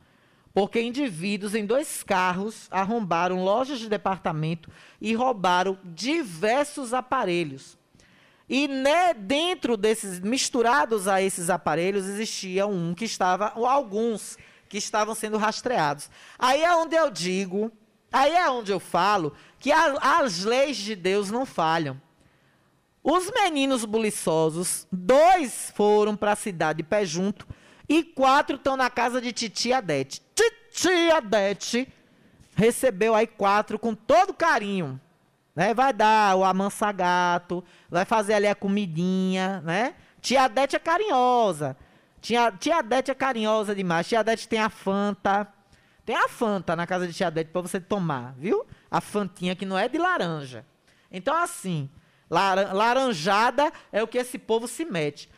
porque indivíduos em dois carros arrombaram lojas de departamento e roubaram diversos aparelhos. E né, dentro desses, misturados a esses aparelhos, existia um que estava, ou alguns que estavam sendo rastreados. Aí é onde eu digo, aí é onde eu falo que a, as leis de Deus não falham. Os meninos buliçosos, dois foram para a cidade de pé junto e quatro estão na casa de Titi Adete. Titi Adete recebeu aí quatro com todo carinho. Né? Vai dar o amansagato, vai fazer ali a comidinha, né? Tia Adete é carinhosa. Tia, tia Adete é carinhosa demais. Tia Adete tem a Fanta. Tem a Fanta na casa de Tia Adete para você tomar, viu? a fantinha que não é de laranja. Então, assim, laranjada é o que esse povo se mete.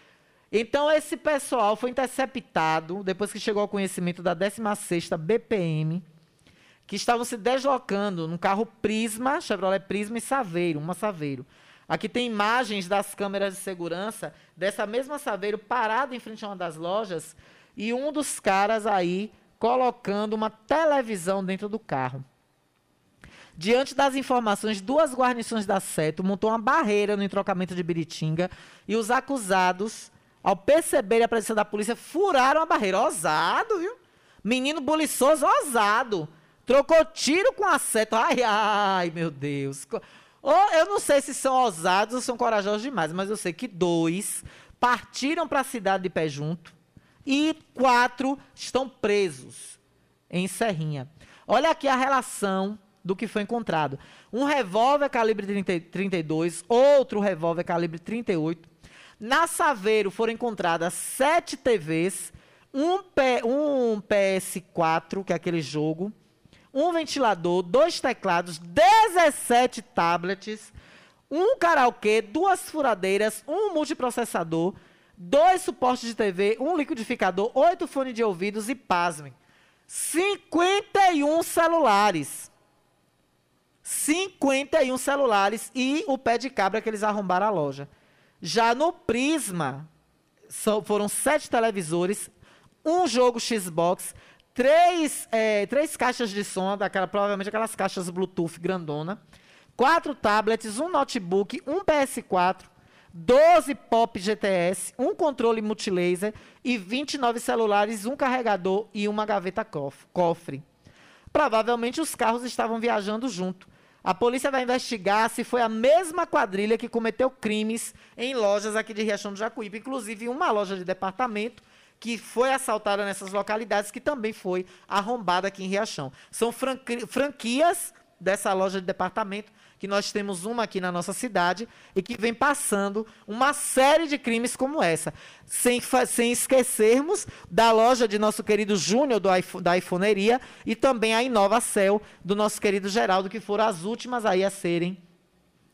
Então, esse pessoal foi interceptado depois que chegou ao conhecimento da 16ª BPM, que estavam se deslocando num carro Prisma, Chevrolet Prisma e Saveiro, uma Saveiro. Aqui tem imagens das câmeras de segurança dessa mesma Saveiro parada em frente a uma das lojas e um dos caras aí colocando uma televisão dentro do carro. Diante das informações, duas guarnições da SETO montou uma barreira no entrocamento de Biritinga e os acusados, ao perceberem a presença da polícia, furaram a barreira. Ousado, viu? Menino buliçoso, ousado. Trocou tiro com a SETO. Ai, ai, meu Deus. eu não sei se são ousados ou são corajosos demais, mas eu sei que dois partiram para a cidade de pé junto e quatro estão presos em Serrinha. Olha aqui a relação do que foi encontrado. Um revólver calibre 30, 32, outro revólver calibre 38. Na Saveiro foram encontradas sete TVs, um, P, um PS4, que é aquele jogo, um ventilador, dois teclados, 17 tablets, um karaokê, duas furadeiras, um multiprocessador, dois suportes de TV, um liquidificador, oito fones de ouvidos e, pasmem, 51 celulares. 51 celulares e o pé de cabra que eles arrombaram a loja. Já no Prisma, foram sete televisores, um jogo Xbox, três, é, três caixas de som, daquela, provavelmente aquelas caixas Bluetooth grandona, quatro tablets, um notebook, um PS4, 12 Pop GTS, um controle multilaser e 29 celulares, um carregador e uma gaveta cof- cofre. Provavelmente os carros estavam viajando junto. A polícia vai investigar se foi a mesma quadrilha que cometeu crimes em lojas aqui de Riachão do Jacuípe, inclusive uma loja de departamento que foi assaltada nessas localidades, que também foi arrombada aqui em Riachão. São franqui- franquias dessa loja de departamento, que nós temos uma aqui na nossa cidade e que vem passando uma série de crimes como essa. Sem, sem esquecermos da loja de nosso querido Júnior do da iPhoneria e também a Inovacel do nosso querido Geraldo, que foram as últimas aí a serem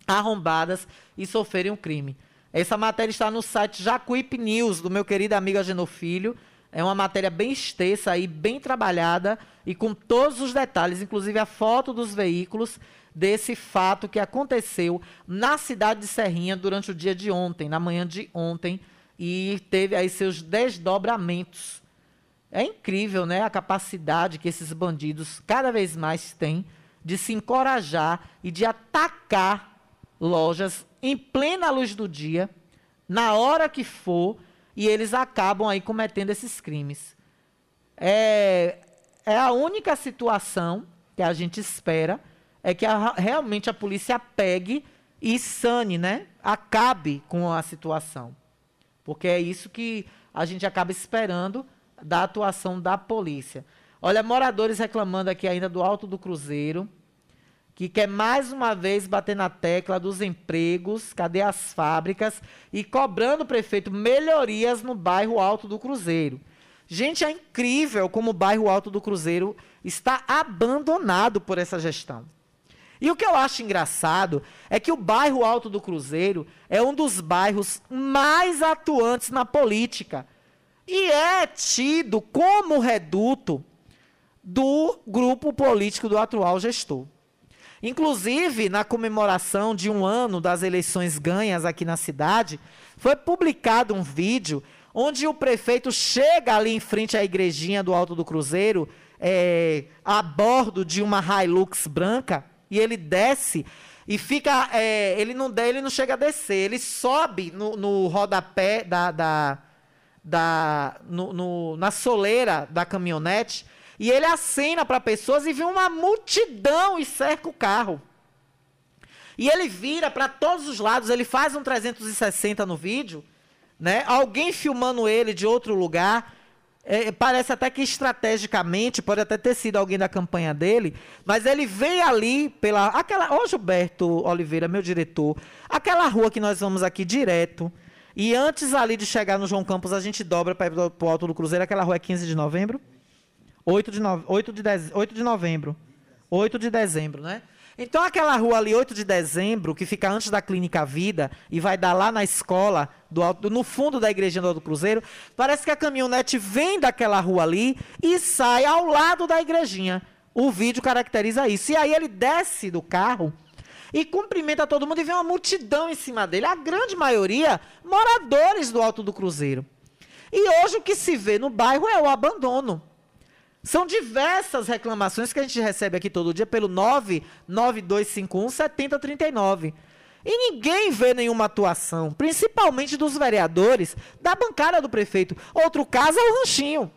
arrombadas e sofrerem um crime. Essa matéria está no site Jacuípe News, do meu querido amigo Agenor Filho. É uma matéria bem extensa e bem trabalhada e com todos os detalhes, inclusive a foto dos veículos desse fato que aconteceu na cidade de Serrinha durante o dia de ontem, na manhã de ontem, e teve aí seus desdobramentos. É incrível, né, a capacidade que esses bandidos cada vez mais têm de se encorajar e de atacar lojas em plena luz do dia, na hora que for, e eles acabam aí cometendo esses crimes. É, é a única situação que a gente espera é que a- realmente a polícia pegue e sane, né? Acabe com a situação. Porque é isso que a gente acaba esperando da atuação da polícia. Olha, moradores reclamando aqui ainda do Alto do Cruzeiro, que quer mais uma vez bater na tecla dos empregos, cadê as fábricas, e cobrando o prefeito melhorias no bairro Alto do Cruzeiro. Gente, é incrível como o bairro Alto do Cruzeiro está abandonado por essa gestão. E o que eu acho engraçado é que o bairro Alto do Cruzeiro é um dos bairros mais atuantes na política e é tido como reduto do grupo político do atual gestor. Inclusive, na comemoração de um ano das eleições ganhas aqui na cidade, foi publicado um vídeo onde o prefeito chega ali em frente à igrejinha do Alto do Cruzeiro, é, a bordo de uma Hilux branca, e ele desce e fica. é, ele, não, ele não chega a descer, ele sobe no, no rodapé da. da, da no- no- na soleira da caminhonete e ele acena para pessoas e vê uma multidão e cerca o carro. E ele vira para todos os lados, ele faz um 360 no vídeo, né? Alguém filmando ele de outro lugar. É, parece até que estrategicamente, pode até ter sido alguém da campanha dele, mas ele vem ali pela. aquela Ô Gilberto Oliveira, meu diretor, aquela rua que nós vamos aqui direto. E antes ali de chegar no João Campos, a gente dobra para pro Alto do Cruzeiro, aquela rua é 15 de novembro. 8 de, no... 8, de dez... 8 de novembro. 8 de dezembro, né? Então, aquela rua ali, 8 de dezembro, que fica antes da Clínica Vida e vai dar lá na escola, do alto, no fundo da igrejinha do Alto Cruzeiro, parece que a caminhonete vem daquela rua ali e sai ao lado da igrejinha. O vídeo caracteriza isso. E aí ele desce do carro e cumprimenta todo mundo e vê uma multidão em cima dele. A grande maioria, moradores do Alto do Cruzeiro. E hoje o que se vê no bairro é o abandono. São diversas reclamações que a gente recebe aqui todo dia pelo 99251 7039. E ninguém vê nenhuma atuação, principalmente dos vereadores, da bancada do prefeito. Outro caso é o Ranchinho.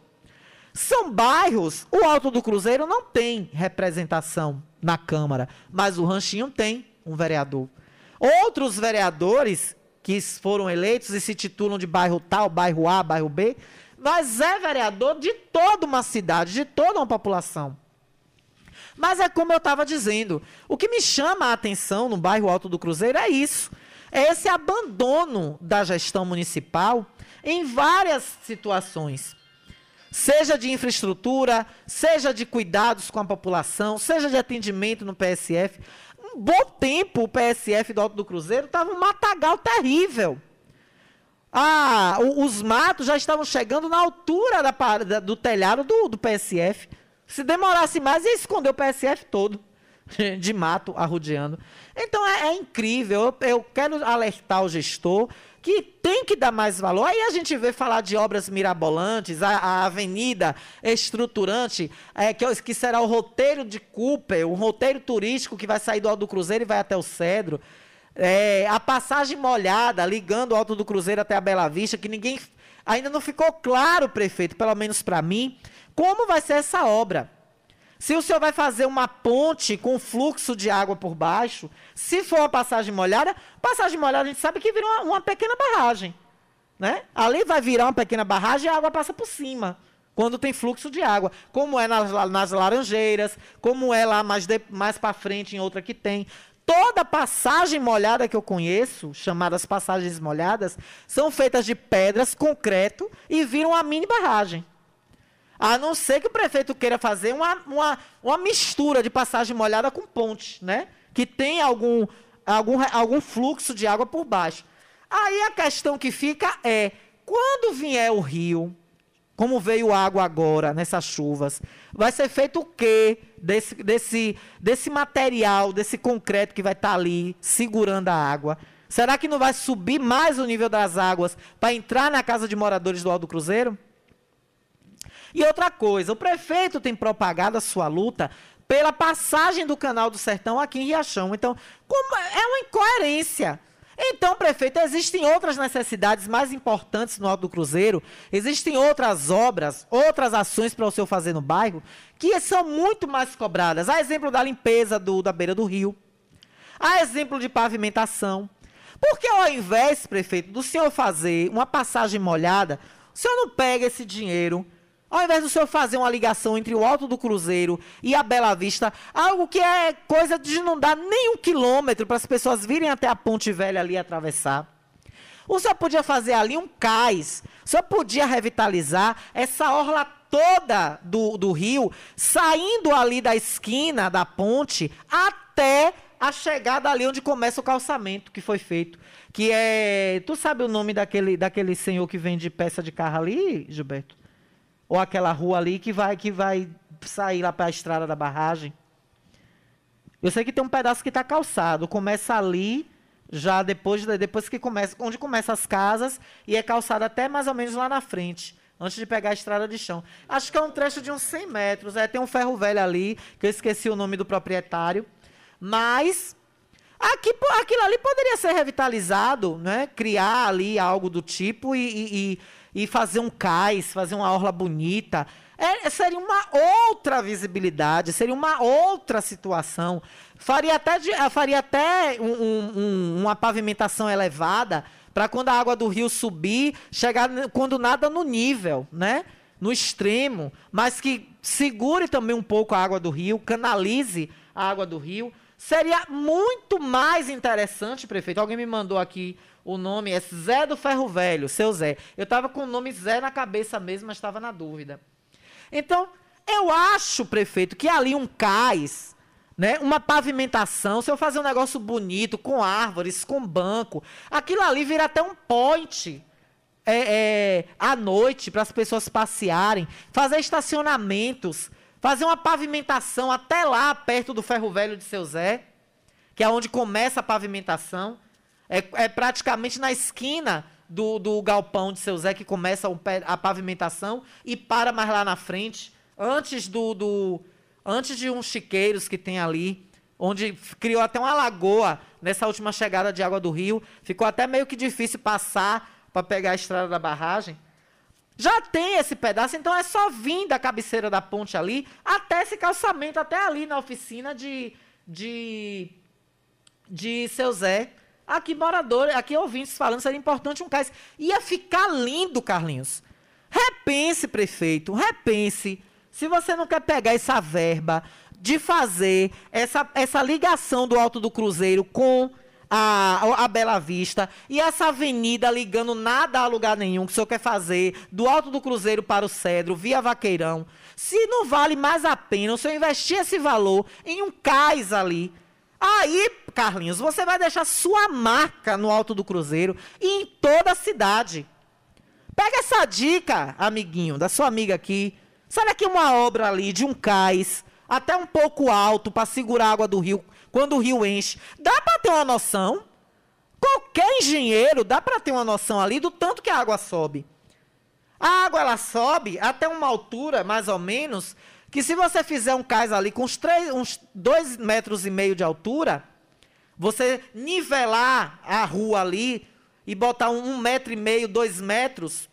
São bairros, o Alto do Cruzeiro não tem representação na Câmara, mas o Ranchinho tem um vereador. Outros vereadores que foram eleitos e se titulam de bairro tal, bairro A, bairro B, mas é vereador de toda uma cidade, de toda uma população. Mas é como eu estava dizendo, o que me chama a atenção no bairro Alto do Cruzeiro é isso. É esse abandono da gestão municipal em várias situações. Seja de infraestrutura, seja de cuidados com a população, seja de atendimento no PSF. Um bom tempo o PSF do Alto do Cruzeiro estava um matagal terrível. Ah, o- os matos já estavam chegando na altura da, do telhado do, do PSF. Se demorasse mais, ia esconder o PSF todo. de mato arrodeando. Então é, é incrível. Eu, eu quero alertar o gestor que tem que dar mais valor. Aí a gente vê falar de obras mirabolantes, a, a avenida estruturante, é, que, que, será o roteiro de Cooper, um roteiro turístico que vai sair do Alto do Cruzeiro e vai até o Cedro. É, a passagem molhada ligando o Alto do Cruzeiro até a Bela Vista, que ninguém. Ainda não ficou claro, prefeito, pelo menos para mim, como vai ser essa obra. Se o senhor vai fazer uma ponte com fluxo de água por baixo, se for uma passagem molhada, passagem molhada a gente sabe que vira uma, uma pequena barragem. Né? Ali vai virar uma pequena barragem e a água passa por cima quando tem fluxo de água, como é nas, nas Laranjeiras, como é lá mais, mais para frente em outra que tem. Toda passagem molhada que eu conheço, chamadas passagens molhadas, são feitas de pedras, concreto e viram uma mini barragem. A não ser que o prefeito queira fazer uma, uma, uma mistura de passagem molhada com ponte, né? Que tem algum, algum, algum fluxo de água por baixo. Aí a questão que fica é, quando vier o rio, como veio água agora, nessas chuvas, vai ser feito o quê desse, desse, desse material, desse concreto que vai estar tá ali segurando a água? Será que não vai subir mais o nível das águas para entrar na casa de moradores do Alto Cruzeiro? E outra coisa, o prefeito tem propagado a sua luta pela passagem do canal do Sertão aqui em Riachão. Então, é uma incoerência. Então, prefeito, existem outras necessidades mais importantes no Alto do Cruzeiro, existem outras obras, outras ações para o senhor fazer no bairro, que são muito mais cobradas. A exemplo da limpeza do, da beira do rio, a exemplo de pavimentação. Porque ao invés, prefeito, do senhor fazer uma passagem molhada, o senhor não pega esse dinheiro ao invés do senhor fazer uma ligação entre o Alto do Cruzeiro e a Bela Vista, algo que é coisa de não dar nem um quilômetro para as pessoas virem até a Ponte Velha ali atravessar. O senhor podia fazer ali um cais. O senhor podia revitalizar essa orla toda do, do rio, saindo ali da esquina da ponte até a chegada ali onde começa o calçamento que foi feito. Que é. Tu sabe o nome daquele, daquele senhor que vende peça de carro ali, Gilberto? Ou aquela rua ali que vai que vai sair lá para a estrada da barragem. Eu sei que tem um pedaço que está calçado. Começa ali, já depois, depois que começa, onde começa as casas, e é calçado até mais ou menos lá na frente, antes de pegar a estrada de chão. Acho que é um trecho de uns 100 metros. É, tem um ferro velho ali, que eu esqueci o nome do proprietário. Mas aqui, aquilo ali poderia ser revitalizado, né? criar ali algo do tipo e, e e fazer um cais, fazer uma orla bonita. É, seria uma outra visibilidade, seria uma outra situação. Faria até, de, eh, faria até um, um, uma pavimentação elevada para quando a água do rio subir, chegar quando nada no nível, né? No extremo, mas que segure também um pouco a água do rio, canalize a água do rio. Seria muito mais interessante, prefeito. Alguém me mandou aqui o nome é Zé do Ferro Velho, seu Zé. Eu estava com o nome Zé na cabeça mesmo, mas estava na dúvida. Então, eu acho, prefeito, que ali um cais, né, uma pavimentação, se eu fazer um negócio bonito, com árvores, com banco, aquilo ali vira até um point é, é, à noite para as pessoas passearem, fazer estacionamentos, fazer uma pavimentação até lá perto do ferro velho de seu Zé, que é onde começa a pavimentação. É, é praticamente na esquina do, do galpão de seu Zé que começa a pavimentação e para mais lá na frente, antes do, do antes de uns chiqueiros que tem ali, onde criou até uma lagoa nessa última chegada de água do rio. Ficou até meio que difícil passar para pegar a estrada da barragem. Já tem esse pedaço, então é só vir da cabeceira da ponte ali até esse calçamento, até ali na oficina de, de, de seu Zé. Aqui, moradores, aqui ouvintes falando, seria importante um cais. Ia ficar lindo, Carlinhos. Repense, prefeito, repense. Se você não quer pegar essa verba de fazer essa, essa ligação do Alto do Cruzeiro com a, a Bela Vista e essa avenida ligando nada a lugar nenhum que o senhor quer fazer do Alto do Cruzeiro para o Cedro, via Vaqueirão, se não vale mais a pena o senhor investir esse valor em um cais ali, Aí, Carlinhos, você vai deixar sua marca no Alto do Cruzeiro e em toda a cidade. Pega essa dica, amiguinho, da sua amiga aqui. Sabe aqui uma obra ali de um cais, até um pouco alto para segurar a água do rio quando o rio enche. Dá para ter uma noção? Qualquer engenheiro dá para ter uma noção ali do tanto que a água sobe. A água ela sobe até uma altura, mais ou menos, que se você fizer um cais ali com uns, três, uns dois metros e meio de altura, você nivelar a rua ali e botar um, um metro e meio, dois metros,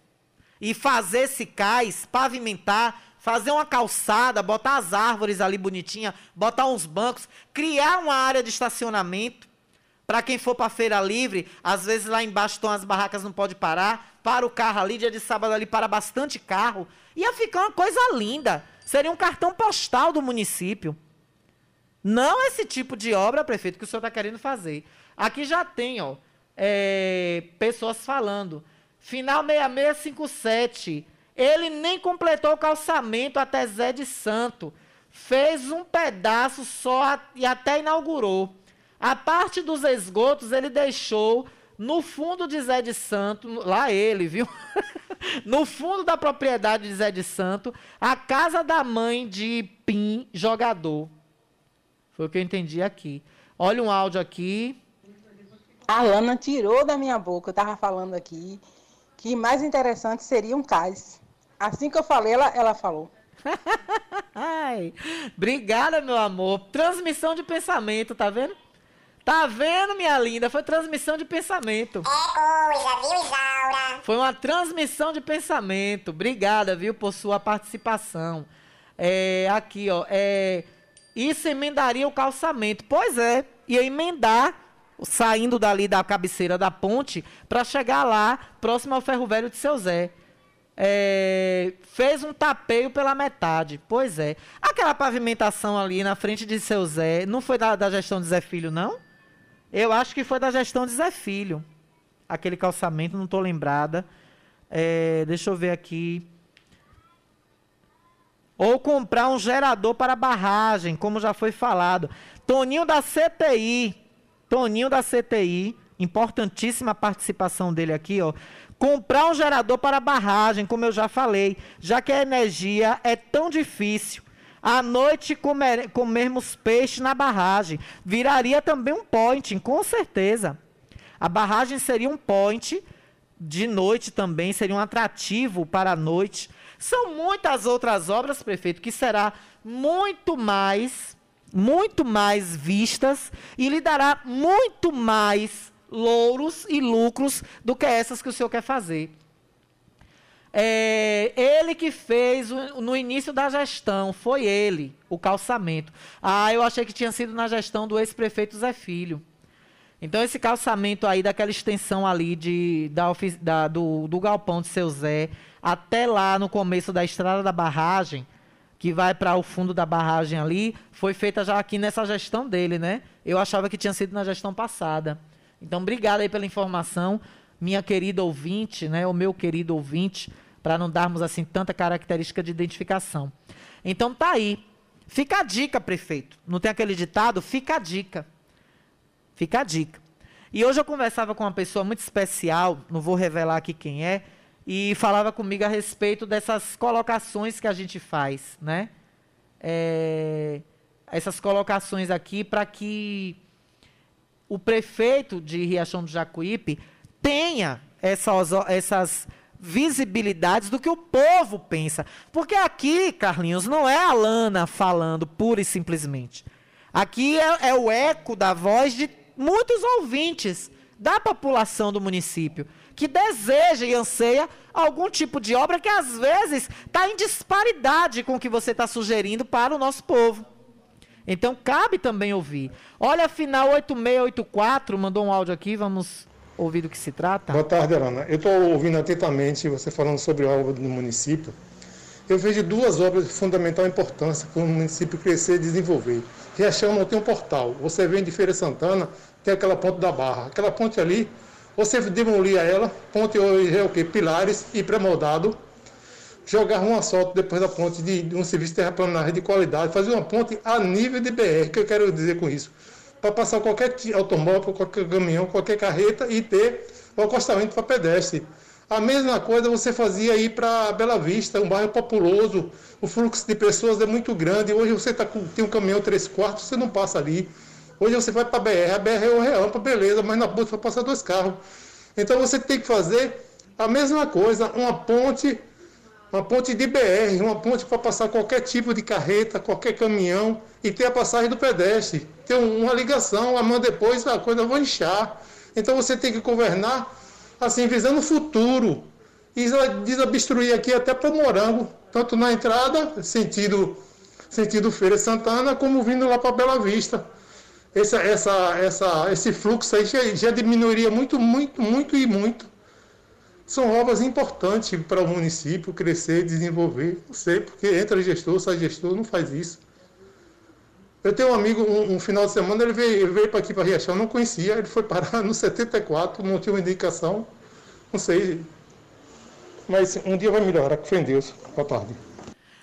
e fazer esse cais, pavimentar, fazer uma calçada, botar as árvores ali bonitinha, botar uns bancos, criar uma área de estacionamento. Para quem for para feira livre, às vezes lá embaixo estão as barracas, não pode parar. Para o carro ali, dia de sábado ali para bastante carro. Ia ficar uma coisa linda. Seria um cartão postal do município. Não esse tipo de obra, prefeito, que o senhor está querendo fazer. Aqui já tem, ó, é, pessoas falando. Final 6657. Ele nem completou o calçamento até Zé de Santo. Fez um pedaço só e até inaugurou. A parte dos esgotos ele deixou no fundo de Zé de Santo, lá ele, viu? no fundo da propriedade de Zé de Santo, a casa da mãe de Pim, jogador. Foi o que eu entendi aqui. Olha um áudio aqui. A Lana tirou da minha boca, eu estava falando aqui, que mais interessante seria um cais. Assim que eu falei, ela, ela falou. Ai, obrigada, meu amor. Transmissão de pensamento, tá vendo? Tá vendo, minha linda? Foi transmissão de pensamento. É coisa, viu, Isaura? Foi uma transmissão de pensamento. Obrigada, viu, por sua participação. É, aqui, ó. É, isso emendaria o calçamento. Pois é, ia emendar, saindo dali da cabeceira da ponte, para chegar lá, próximo ao ferro velho de seu Zé. É, fez um tapeio pela metade. Pois é. Aquela pavimentação ali na frente de seu Zé, não foi da, da gestão de Zé Filho, não? Eu acho que foi da gestão de Zé Filho. Aquele calçamento, não estou lembrada. É, deixa eu ver aqui. Ou comprar um gerador para barragem, como já foi falado. Toninho da CTI. Toninho da CTI. Importantíssima participação dele aqui, ó. Comprar um gerador para barragem, como eu já falei, já que a energia é tão difícil. À noite comer, comermos peixe na barragem. Viraria também um point, com certeza. A barragem seria um point. De noite também seria um atrativo para a noite. São muitas outras obras, prefeito, que será muito mais, muito mais vistas e lhe dará muito mais louros e lucros do que essas que o senhor quer fazer. É, ele que fez no início da gestão, foi ele, o calçamento. Ah, eu achei que tinha sido na gestão do ex-prefeito Zé Filho. Então, esse calçamento aí, daquela extensão ali de, da, da, do, do galpão de seu Zé, até lá no começo da estrada da barragem, que vai para o fundo da barragem ali, foi feita já aqui nessa gestão dele, né? Eu achava que tinha sido na gestão passada. Então, obrigado aí pela informação, minha querida ouvinte, né? O meu querido ouvinte para não darmos assim tanta característica de identificação. Então tá aí. Fica a dica, prefeito. Não tem aquele ditado? Fica a dica. Fica a dica. E hoje eu conversava com uma pessoa muito especial, não vou revelar aqui quem é, e falava comigo a respeito dessas colocações que a gente faz, né? É, essas colocações aqui para que o prefeito de Riachão do Jacuípe tenha essas, essas visibilidades do que o povo pensa. Porque aqui, Carlinhos, não é a Lana falando pura e simplesmente. Aqui é, é o eco da voz de muitos ouvintes da população do município que deseja e anseia algum tipo de obra que às vezes está em disparidade com o que você está sugerindo para o nosso povo. Então cabe também ouvir. Olha, final 8684 mandou um áudio aqui, vamos ouvir do que se trata? Boa tarde, Arana. Eu estou ouvindo atentamente você falando sobre a obra do município. Eu vejo duas obras de fundamental importância para o município crescer e desenvolver. Riachão não tem um portal. Você vem de Feira Santana, tem aquela ponte da Barra. Aquela ponte ali, você demolia ela, ponte hoje é o quê? Pilares e pré-moldado, jogar um asfalto depois da ponte de, de um serviço terraplanagem de qualidade, fazer uma ponte a nível de BR. Que eu quero dizer com isso? Para passar qualquer automóvel, qualquer caminhão, qualquer carreta e ter o acostamento para pedestre. A mesma coisa você fazia aí para Bela Vista, um bairro populoso, o fluxo de pessoas é muito grande. Hoje você tá tem um caminhão 3 quartos, você não passa ali. Hoje você vai para a BR, a BR é o Reampa, beleza, mas na ponte só passa dois carros. Então você tem que fazer a mesma coisa, uma ponte, uma ponte de BR, uma ponte para passar qualquer tipo de carreta, qualquer caminhão e ter a passagem do pedestre. Ter uma ligação, amanhã depois a coisa vai inchar. Então você tem que governar assim, visando o futuro. E desobstruir aqui até para Morango, tanto na entrada, sentido, sentido Feira Santana, como vindo lá para Bela Vista. Essa, essa, essa, esse fluxo aí já, já diminuiria muito, muito, muito e muito. São obras importantes para o município crescer, desenvolver. Não sei, porque entra gestor, sai gestor, não faz isso. Eu tenho um amigo, um, um final de semana, ele veio, veio para aqui para Riachão, não conhecia, ele foi parar no 74, não tinha uma indicação, não sei. Mas um dia vai melhorar, com fé em Deus. Boa tarde.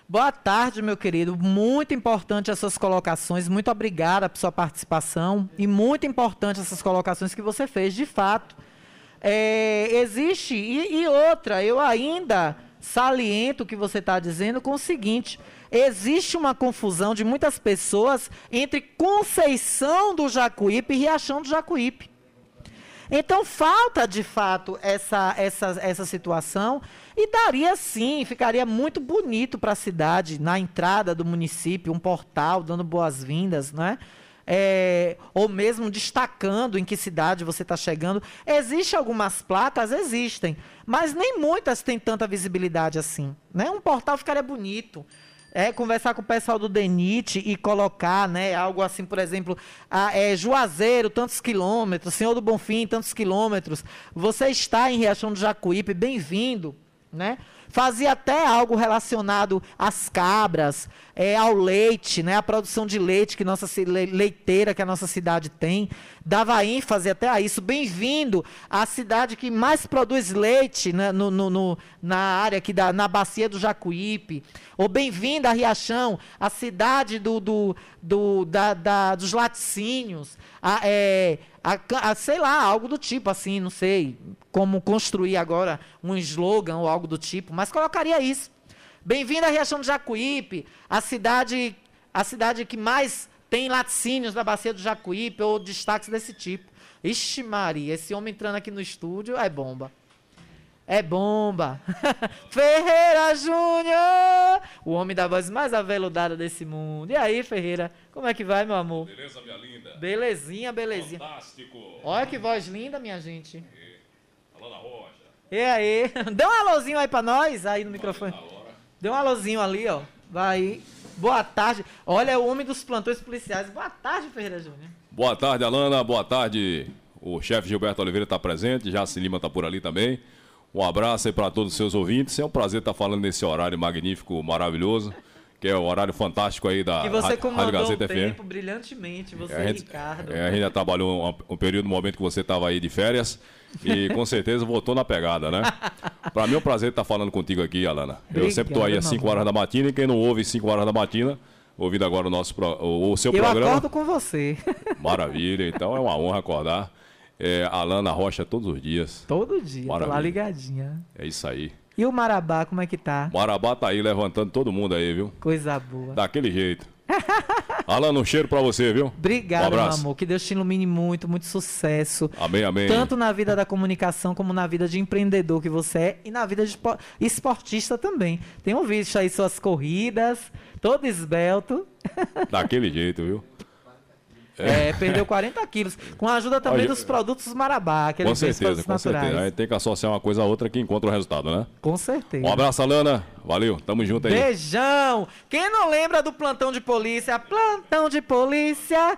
Boa tarde, meu querido. Muito importante essas colocações. Muito obrigada por sua participação. E muito importante essas colocações que você fez, de fato. É, existe. E, e outra, eu ainda saliento o que você está dizendo com o seguinte: existe uma confusão de muitas pessoas entre Conceição do Jacuípe e Riachão do Jacuípe. Então falta de fato essa, essa, essa situação e daria sim, ficaria muito bonito para a cidade, na entrada do município, um portal dando boas-vindas, né? É, ou mesmo destacando em que cidade você está chegando. Existem algumas placas? Existem, mas nem muitas têm tanta visibilidade assim. Né? Um portal ficaria bonito. É, conversar com o pessoal do DENIT e colocar, né, algo assim, por exemplo, a, é, Juazeiro, tantos quilômetros, Senhor do Bonfim, tantos quilômetros. Você está em Riachão do Jacuípe, bem-vindo, né? Fazia até algo relacionado às cabras, é, ao leite, né? A produção de leite que nossa leiteira que a nossa cidade tem, dava ênfase até a isso. Bem-vindo à cidade que mais produz leite né? no, no, no, na área aqui da, na bacia do Jacuípe. Ou bem-vindo a Riachão, a cidade do, do, do da, da, dos laticínios. A, é, a, a, sei lá, algo do tipo assim, não sei como construir agora um slogan ou algo do tipo, mas colocaria isso. Bem-vindo à Riachão do Jacuípe, a cidade, a cidade que mais tem laticínios na bacia do Jacuípe ou destaques desse tipo. Ixi Maria, esse homem entrando aqui no estúdio é bomba. É bomba. Ferreira Júnior! O homem da voz mais aveludada desse mundo. E aí, Ferreira? Como é que vai, meu amor? Beleza, minha linda? Belezinha, belezinha. Fantástico. Olha que voz linda, minha gente. E, Alana Rocha. E aí? Dê um alôzinho aí pra nós, aí no microfone. Dê um alôzinho ali, ó. Vai. Boa tarde. Olha, o homem dos plantões policiais. Boa tarde, Ferreira Júnior. Boa tarde, Alana. Boa tarde. O chefe Gilberto Oliveira está presente. Jaci Lima está por ali também. Um abraço aí para todos os seus ouvintes. É um prazer estar falando nesse horário magnífico, maravilhoso, que é o horário fantástico aí da E você Rádio Gazeta um FM. tempo brilhantemente, você É, a gente, Ricardo. é, a gente já trabalhou um, um período no momento que você estava aí de férias e com certeza voltou na pegada, né? Para mim é um prazer estar falando contigo aqui, Alana. Eu sempre estou aí às 5 horas da matina e quem não ouve 5 horas da matina, ouvindo agora o nosso o, o seu Eu programa. acordo com você. Maravilha, então é uma honra acordar. É, Alana Rocha todos os dias. Todo dia, tô lá Maravilha. ligadinha. É isso aí. E o Marabá, como é que tá? Marabá tá aí levantando todo mundo aí, viu? Coisa boa. Daquele jeito. Alana, um cheiro pra você, viu? Obrigada, um meu amor. Que Deus te ilumine muito, muito sucesso. Amém, amém. Tanto na vida da comunicação como na vida de empreendedor que você é e na vida de espo- esportista também. Tenho visto aí suas corridas, todo esbelto. Daquele jeito, viu? É, perdeu 40 quilos. Com a ajuda também Olha, dos produtos Marabá, aqueles Com certeza, com certeza. naturais. A gente tem que associar uma coisa a outra que encontra o resultado, né? Com certeza. Um abraço, Alana. Valeu, tamo junto aí. Beijão! Quem não lembra do plantão de polícia? Plantão de polícia!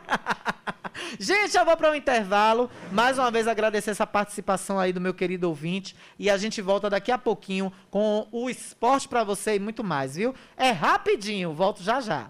gente, eu vou para o intervalo. Mais uma vez agradecer essa participação aí do meu querido ouvinte. E a gente volta daqui a pouquinho com o esporte para você e muito mais, viu? É rapidinho, volto já já.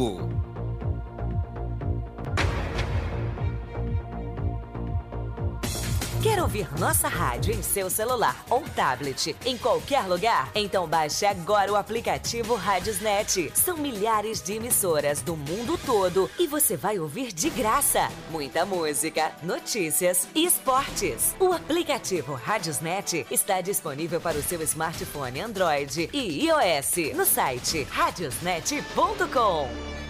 Público. Quer ouvir nossa rádio em seu celular ou tablet, em qualquer lugar? Então baixe agora o aplicativo Rádiosnet. São milhares de emissoras do mundo todo e você vai ouvir de graça muita música, notícias e esportes. O aplicativo Rádiosnet está disponível para o seu smartphone Android e iOS no site radiosnet.com.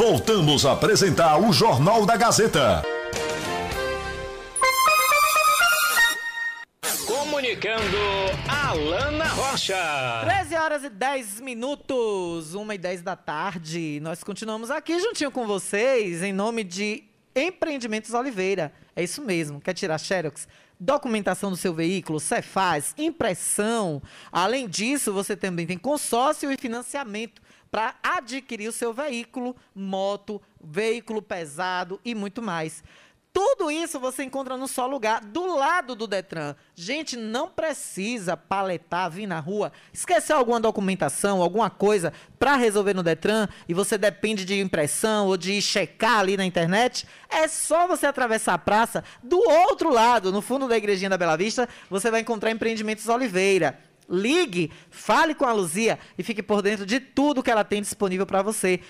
Voltamos a apresentar o Jornal da Gazeta. Comunicando Alana Rocha. 13 horas e 10 minutos, 1 e 10 da tarde. Nós continuamos aqui juntinho com vocês em nome de Empreendimentos Oliveira. É isso mesmo. Quer tirar Xerox? Documentação do seu veículo, Cefaz, impressão. Além disso, você também tem consórcio e financiamento para adquirir o seu veículo, moto, veículo pesado e muito mais. Tudo isso você encontra no só lugar, do lado do Detran. Gente, não precisa paletar, vir na rua, esquecer alguma documentação, alguma coisa para resolver no Detran e você depende de impressão ou de checar ali na internet. É só você atravessar a praça do outro lado, no fundo da igrejinha da Bela Vista, você vai encontrar Empreendimentos Oliveira. Ligue, fale com a Luzia e fique por dentro de tudo que ela tem disponível para você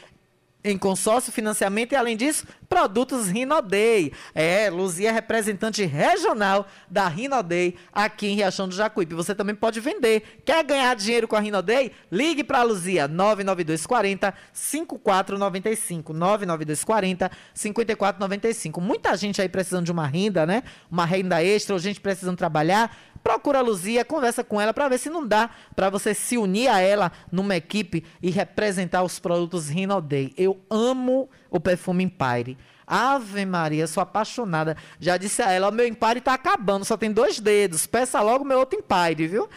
em consórcio, financiamento e, além disso, produtos Rinodei. É, Luzia é representante regional da Rinodei aqui em Riachão do Jacuípe. Você também pode vender. Quer ganhar dinheiro com a Rinodei? Ligue para a Luzia, 99240 5495. 99240 5495. Muita gente aí precisando de uma renda, né? Uma renda extra, ou gente precisando trabalhar procura a Luzia, conversa com ela para ver se não dá para você se unir a ela numa equipe e representar os produtos Rinodei. Eu amo o perfume Empire. Ave Maria, sou apaixonada. Já disse a ela, o meu Empire tá acabando, só tem dois dedos. Peça logo meu outro Empire, viu?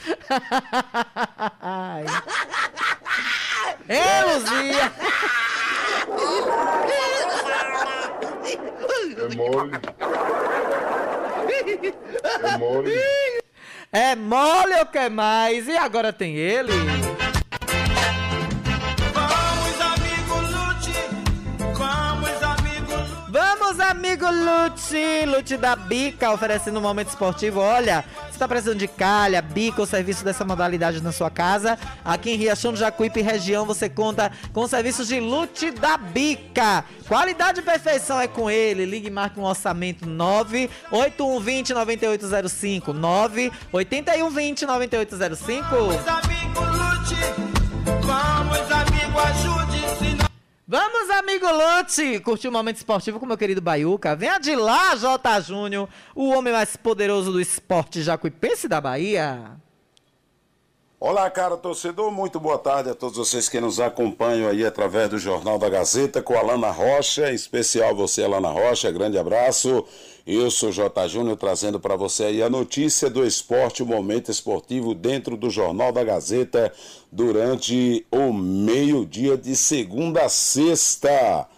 Ei, Luzia! É mole. É mole. É mole ou quer mais? E agora tem ele. Amigo Lute. Lute da Bica, oferecendo um momento esportivo. Olha, você está precisando de calha, bica ou serviço dessa modalidade na sua casa? Aqui em Riachão do Jacuípe região você conta com serviços de Lute da Bica. Qualidade e perfeição é com ele. Ligue e marque um orçamento 98120 9805 98120 9805. Vamos, amigo Lute. Vamos, amigo Ajude. Vamos, amigo Lute! Curtiu o momento esportivo com meu querido Baiuca? Venha de lá, J. Júnior, o homem mais poderoso do esporte jacuipense da Bahia. Olá, cara torcedor, muito boa tarde a todos vocês que nos acompanham aí através do Jornal da Gazeta com Alana Rocha, em especial você, Alana Rocha, grande abraço. Eu sou J. Júnior trazendo para você aí a notícia do esporte, o momento esportivo dentro do Jornal da Gazeta durante o meio-dia de segunda a sexta.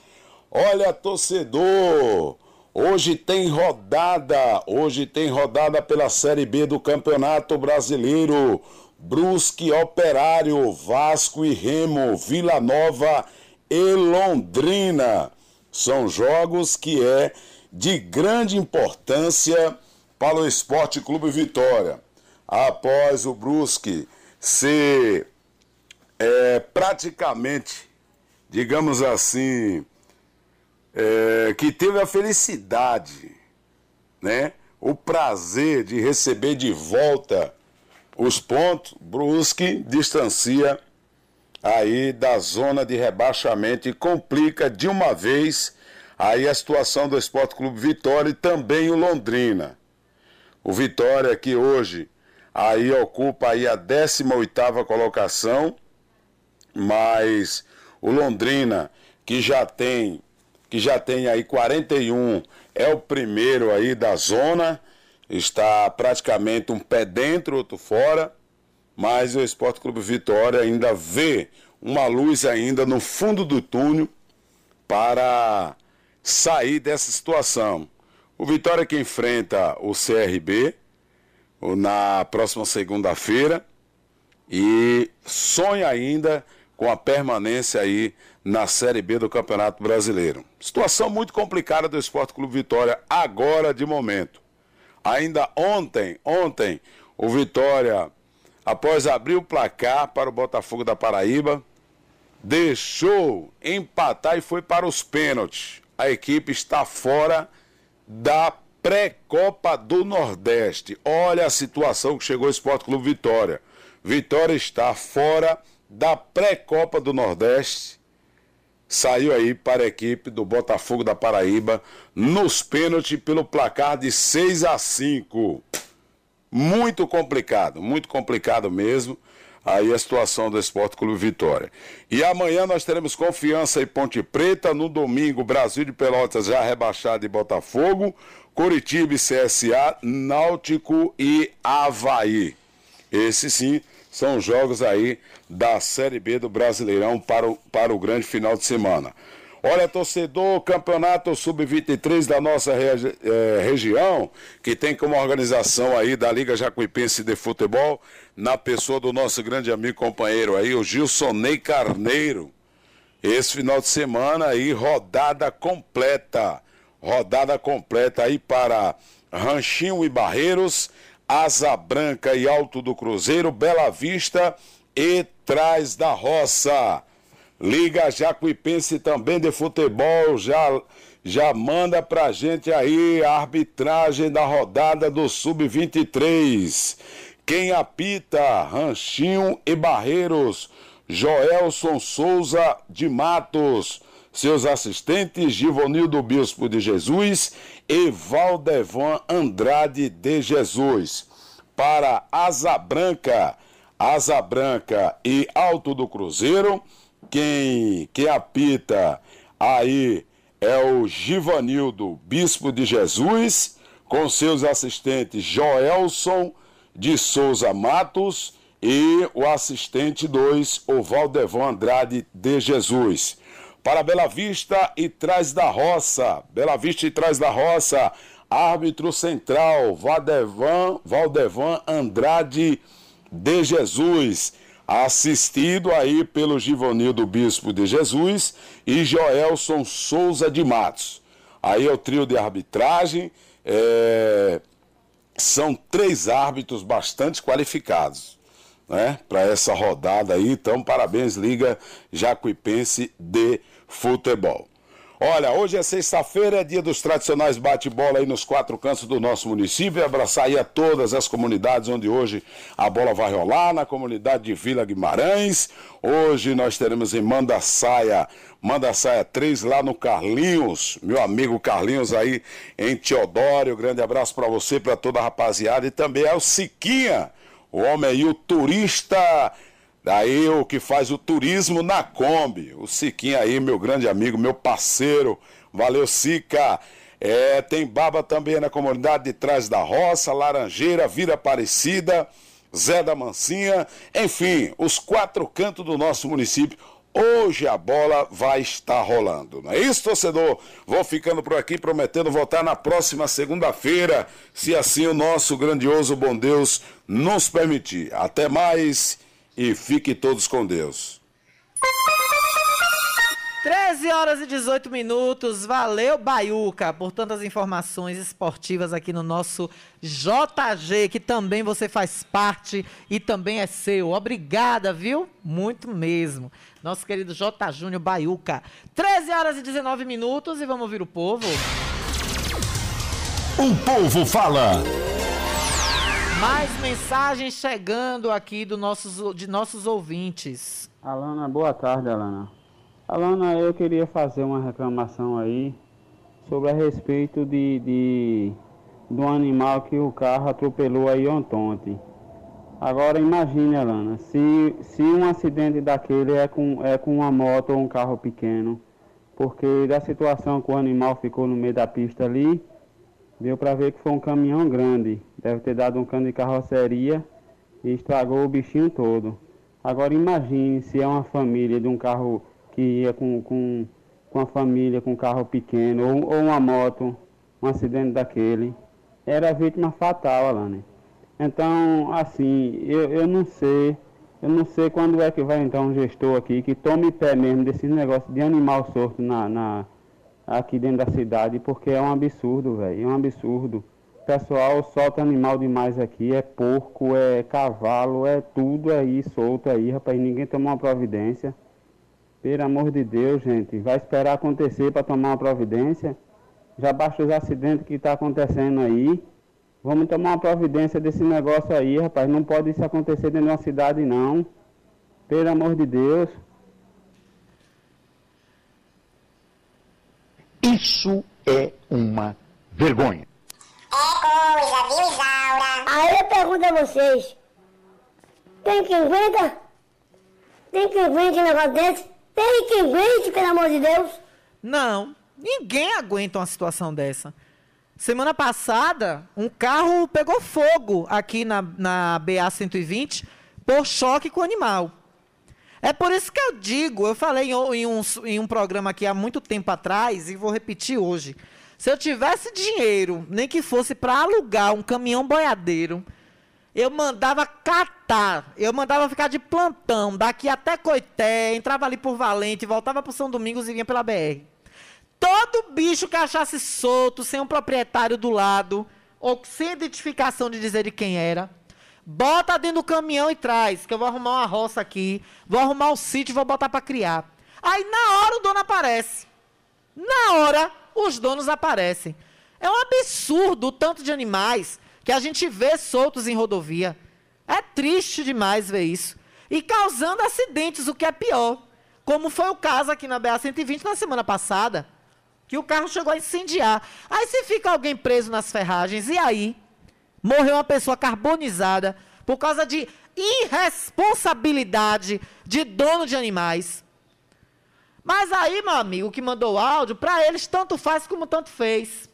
Olha, torcedor, hoje tem rodada, hoje tem rodada pela Série B do Campeonato Brasileiro. Brusque, Operário, Vasco e Remo, Vila Nova e Londrina. São jogos que é de grande importância para o Esporte Clube Vitória. Após o Brusque ser é, praticamente, digamos assim, é, que teve a felicidade, né, o prazer de receber de volta os pontos, Brusque distancia aí da zona de rebaixamento e complica de uma vez aí a situação do Esporte Clube Vitória e também o Londrina. O Vitória que hoje aí ocupa aí a 18ª colocação, mas o Londrina que já tem que já tem aí 41 é o primeiro aí da zona está praticamente um pé dentro, outro fora, mas o Esporte Clube Vitória ainda vê uma luz ainda no fundo do túnel para sair dessa situação. O Vitória que enfrenta o CRB na próxima segunda-feira e sonha ainda com a permanência aí na Série B do Campeonato Brasileiro. Situação muito complicada do Esporte Clube Vitória agora de momento. Ainda ontem, ontem, o Vitória, após abrir o placar para o Botafogo da Paraíba, deixou empatar e foi para os pênaltis. A equipe está fora da pré-copa do Nordeste. Olha a situação que chegou o Esporte Clube Vitória. Vitória está fora da pré-copa do Nordeste saiu aí para a equipe do Botafogo da Paraíba nos pênaltis pelo placar de 6 a 5. muito complicado, muito complicado mesmo. Aí a situação do Esporte Clube Vitória. E amanhã nós teremos Confiança e Ponte Preta. No domingo, Brasil de Pelotas já rebaixado e Botafogo. Curitiba e CSA, Náutico e Havaí. Esses sim são jogos aí da Série B do Brasileirão para o, para o grande final de semana. Olha, torcedor, campeonato sub-23 da nossa regi eh, região, que tem como organização aí da Liga Jacuipense de Futebol, na pessoa do nosso grande amigo companheiro aí, o Gilson Ney Carneiro. Esse final de semana aí, rodada completa. Rodada completa aí para Ranchinho e Barreiros, Asa Branca e Alto do Cruzeiro, Bela Vista e Trás da Roça. Liga Jacuipense também de futebol já já manda pra gente aí a arbitragem da rodada do sub-23. Quem apita? Ranchinho e Barreiros. Joelson Souza de Matos. Seus assistentes, Givonildo Bispo de Jesus e Valdevan Andrade de Jesus. Para Asa Branca, Asa Branca e Alto do Cruzeiro, quem, quem apita aí é o Givanildo, bispo de Jesus, com seus assistentes Joelson de Souza Matos e o assistente 2, o Valdevan Andrade de Jesus. Para Bela Vista e Trás da Roça, Bela Vista e Trás da Roça, árbitro central, Valdevan, Valdevan Andrade de Jesus assistido aí pelo Givonildo Bispo de Jesus e Joelson Souza de Matos. Aí é o trio de arbitragem, é... são três árbitros bastante qualificados né, para essa rodada aí. Então, parabéns, Liga Jacuipense de Futebol. Olha, hoje é sexta-feira, é dia dos tradicionais bate-bola aí nos quatro cantos do nosso município. E abraçar aí a todas as comunidades onde hoje a bola vai rolar, na comunidade de Vila Guimarães. Hoje nós teremos em Manda Saia, Manda Saia 3 lá no Carlinhos, meu amigo Carlinhos aí em Teodório. Grande abraço para você, para toda a rapaziada. E também é o Siquinha, o homem aí, o turista Daí o que faz o turismo na Kombi. O Siquinho aí, meu grande amigo, meu parceiro. Valeu, Sica. É, tem baba também na comunidade de Trás da Roça, Laranjeira, Vira Aparecida, Zé da Mansinha. Enfim, os quatro cantos do nosso município. Hoje a bola vai estar rolando. Não é isso, torcedor? Vou ficando por aqui prometendo voltar na próxima segunda-feira, se assim o nosso grandioso bom Deus nos permitir. Até mais e fiquem todos com Deus. 13 horas e 18 minutos. Valeu, Baiuca, por tantas informações esportivas aqui no nosso JG, que também você faz parte e também é seu. Obrigada, viu? Muito mesmo. Nosso querido J. Júnior Baiuca. 13 horas e 19 minutos e vamos ouvir o povo. O povo fala. Mais mensagens chegando aqui do nossos, de nossos ouvintes. Alana, boa tarde, Alana. Alana, eu queria fazer uma reclamação aí sobre a respeito de, de, de um animal que o carro atropelou aí ontem. Agora imagine, Alana, se, se um acidente daquele é com, é com uma moto ou um carro pequeno, porque da situação que o animal ficou no meio da pista ali, Deu para ver que foi um caminhão grande. Deve ter dado um cano de carroceria e estragou o bichinho todo. Agora imagine se é uma família de um carro que ia com, com, com a família com um carro pequeno ou, ou uma moto, um acidente daquele. Era vítima fatal, Alane. Então, assim, eu, eu não sei, eu não sei quando é que vai entrar um gestor aqui que tome pé mesmo desse negócio de animal sorto na, na aqui dentro da cidade, porque é um absurdo, velho. É um absurdo. Pessoal solta animal demais aqui, é porco, é cavalo, é tudo aí solto aí, rapaz. Ninguém toma uma providência. Pelo amor de Deus, gente. Vai esperar acontecer para tomar uma providência? Já basta os acidentes que está acontecendo aí. Vamos tomar uma providência desse negócio aí, rapaz. Não pode isso acontecer dentro de uma cidade, não. Pelo amor de Deus. Isso é uma vergonha. É coisa, viu, Isaura? Aí eu pergunto a vocês, tem quem aguenta? Tem quem aguente um negócio desse? Tem quem aguente, pelo amor de Deus? Não, ninguém aguenta uma situação dessa. Semana passada, um carro pegou fogo aqui na, na BA-120 por choque com o animal. É por isso que eu digo, eu falei em, em, um, em um programa aqui há muito tempo atrás e vou repetir hoje. Se eu tivesse dinheiro, nem que fosse para alugar um caminhão boiadeiro, eu mandava catar, eu mandava ficar de plantão, daqui até Coité, entrava ali por Valente, voltava para São Domingos e vinha pela BR. Todo bicho que achasse solto, sem um proprietário do lado, ou sem identificação de dizer de quem era, bota dentro do caminhão e traz, que eu vou arrumar uma roça aqui, vou arrumar um sítio e vou botar para criar. Aí na hora o dono aparece. Na hora os donos aparecem. É um absurdo o tanto de animais que a gente vê soltos em rodovia. É triste demais ver isso. E causando acidentes, o que é pior. Como foi o caso aqui na BA-120 na semana passada que o carro chegou a incendiar. Aí se fica alguém preso nas ferragens, e aí? Morreu uma pessoa carbonizada por causa de irresponsabilidade de dono de animais. Mas aí, meu amigo, que mandou o áudio, para eles tanto faz como tanto fez.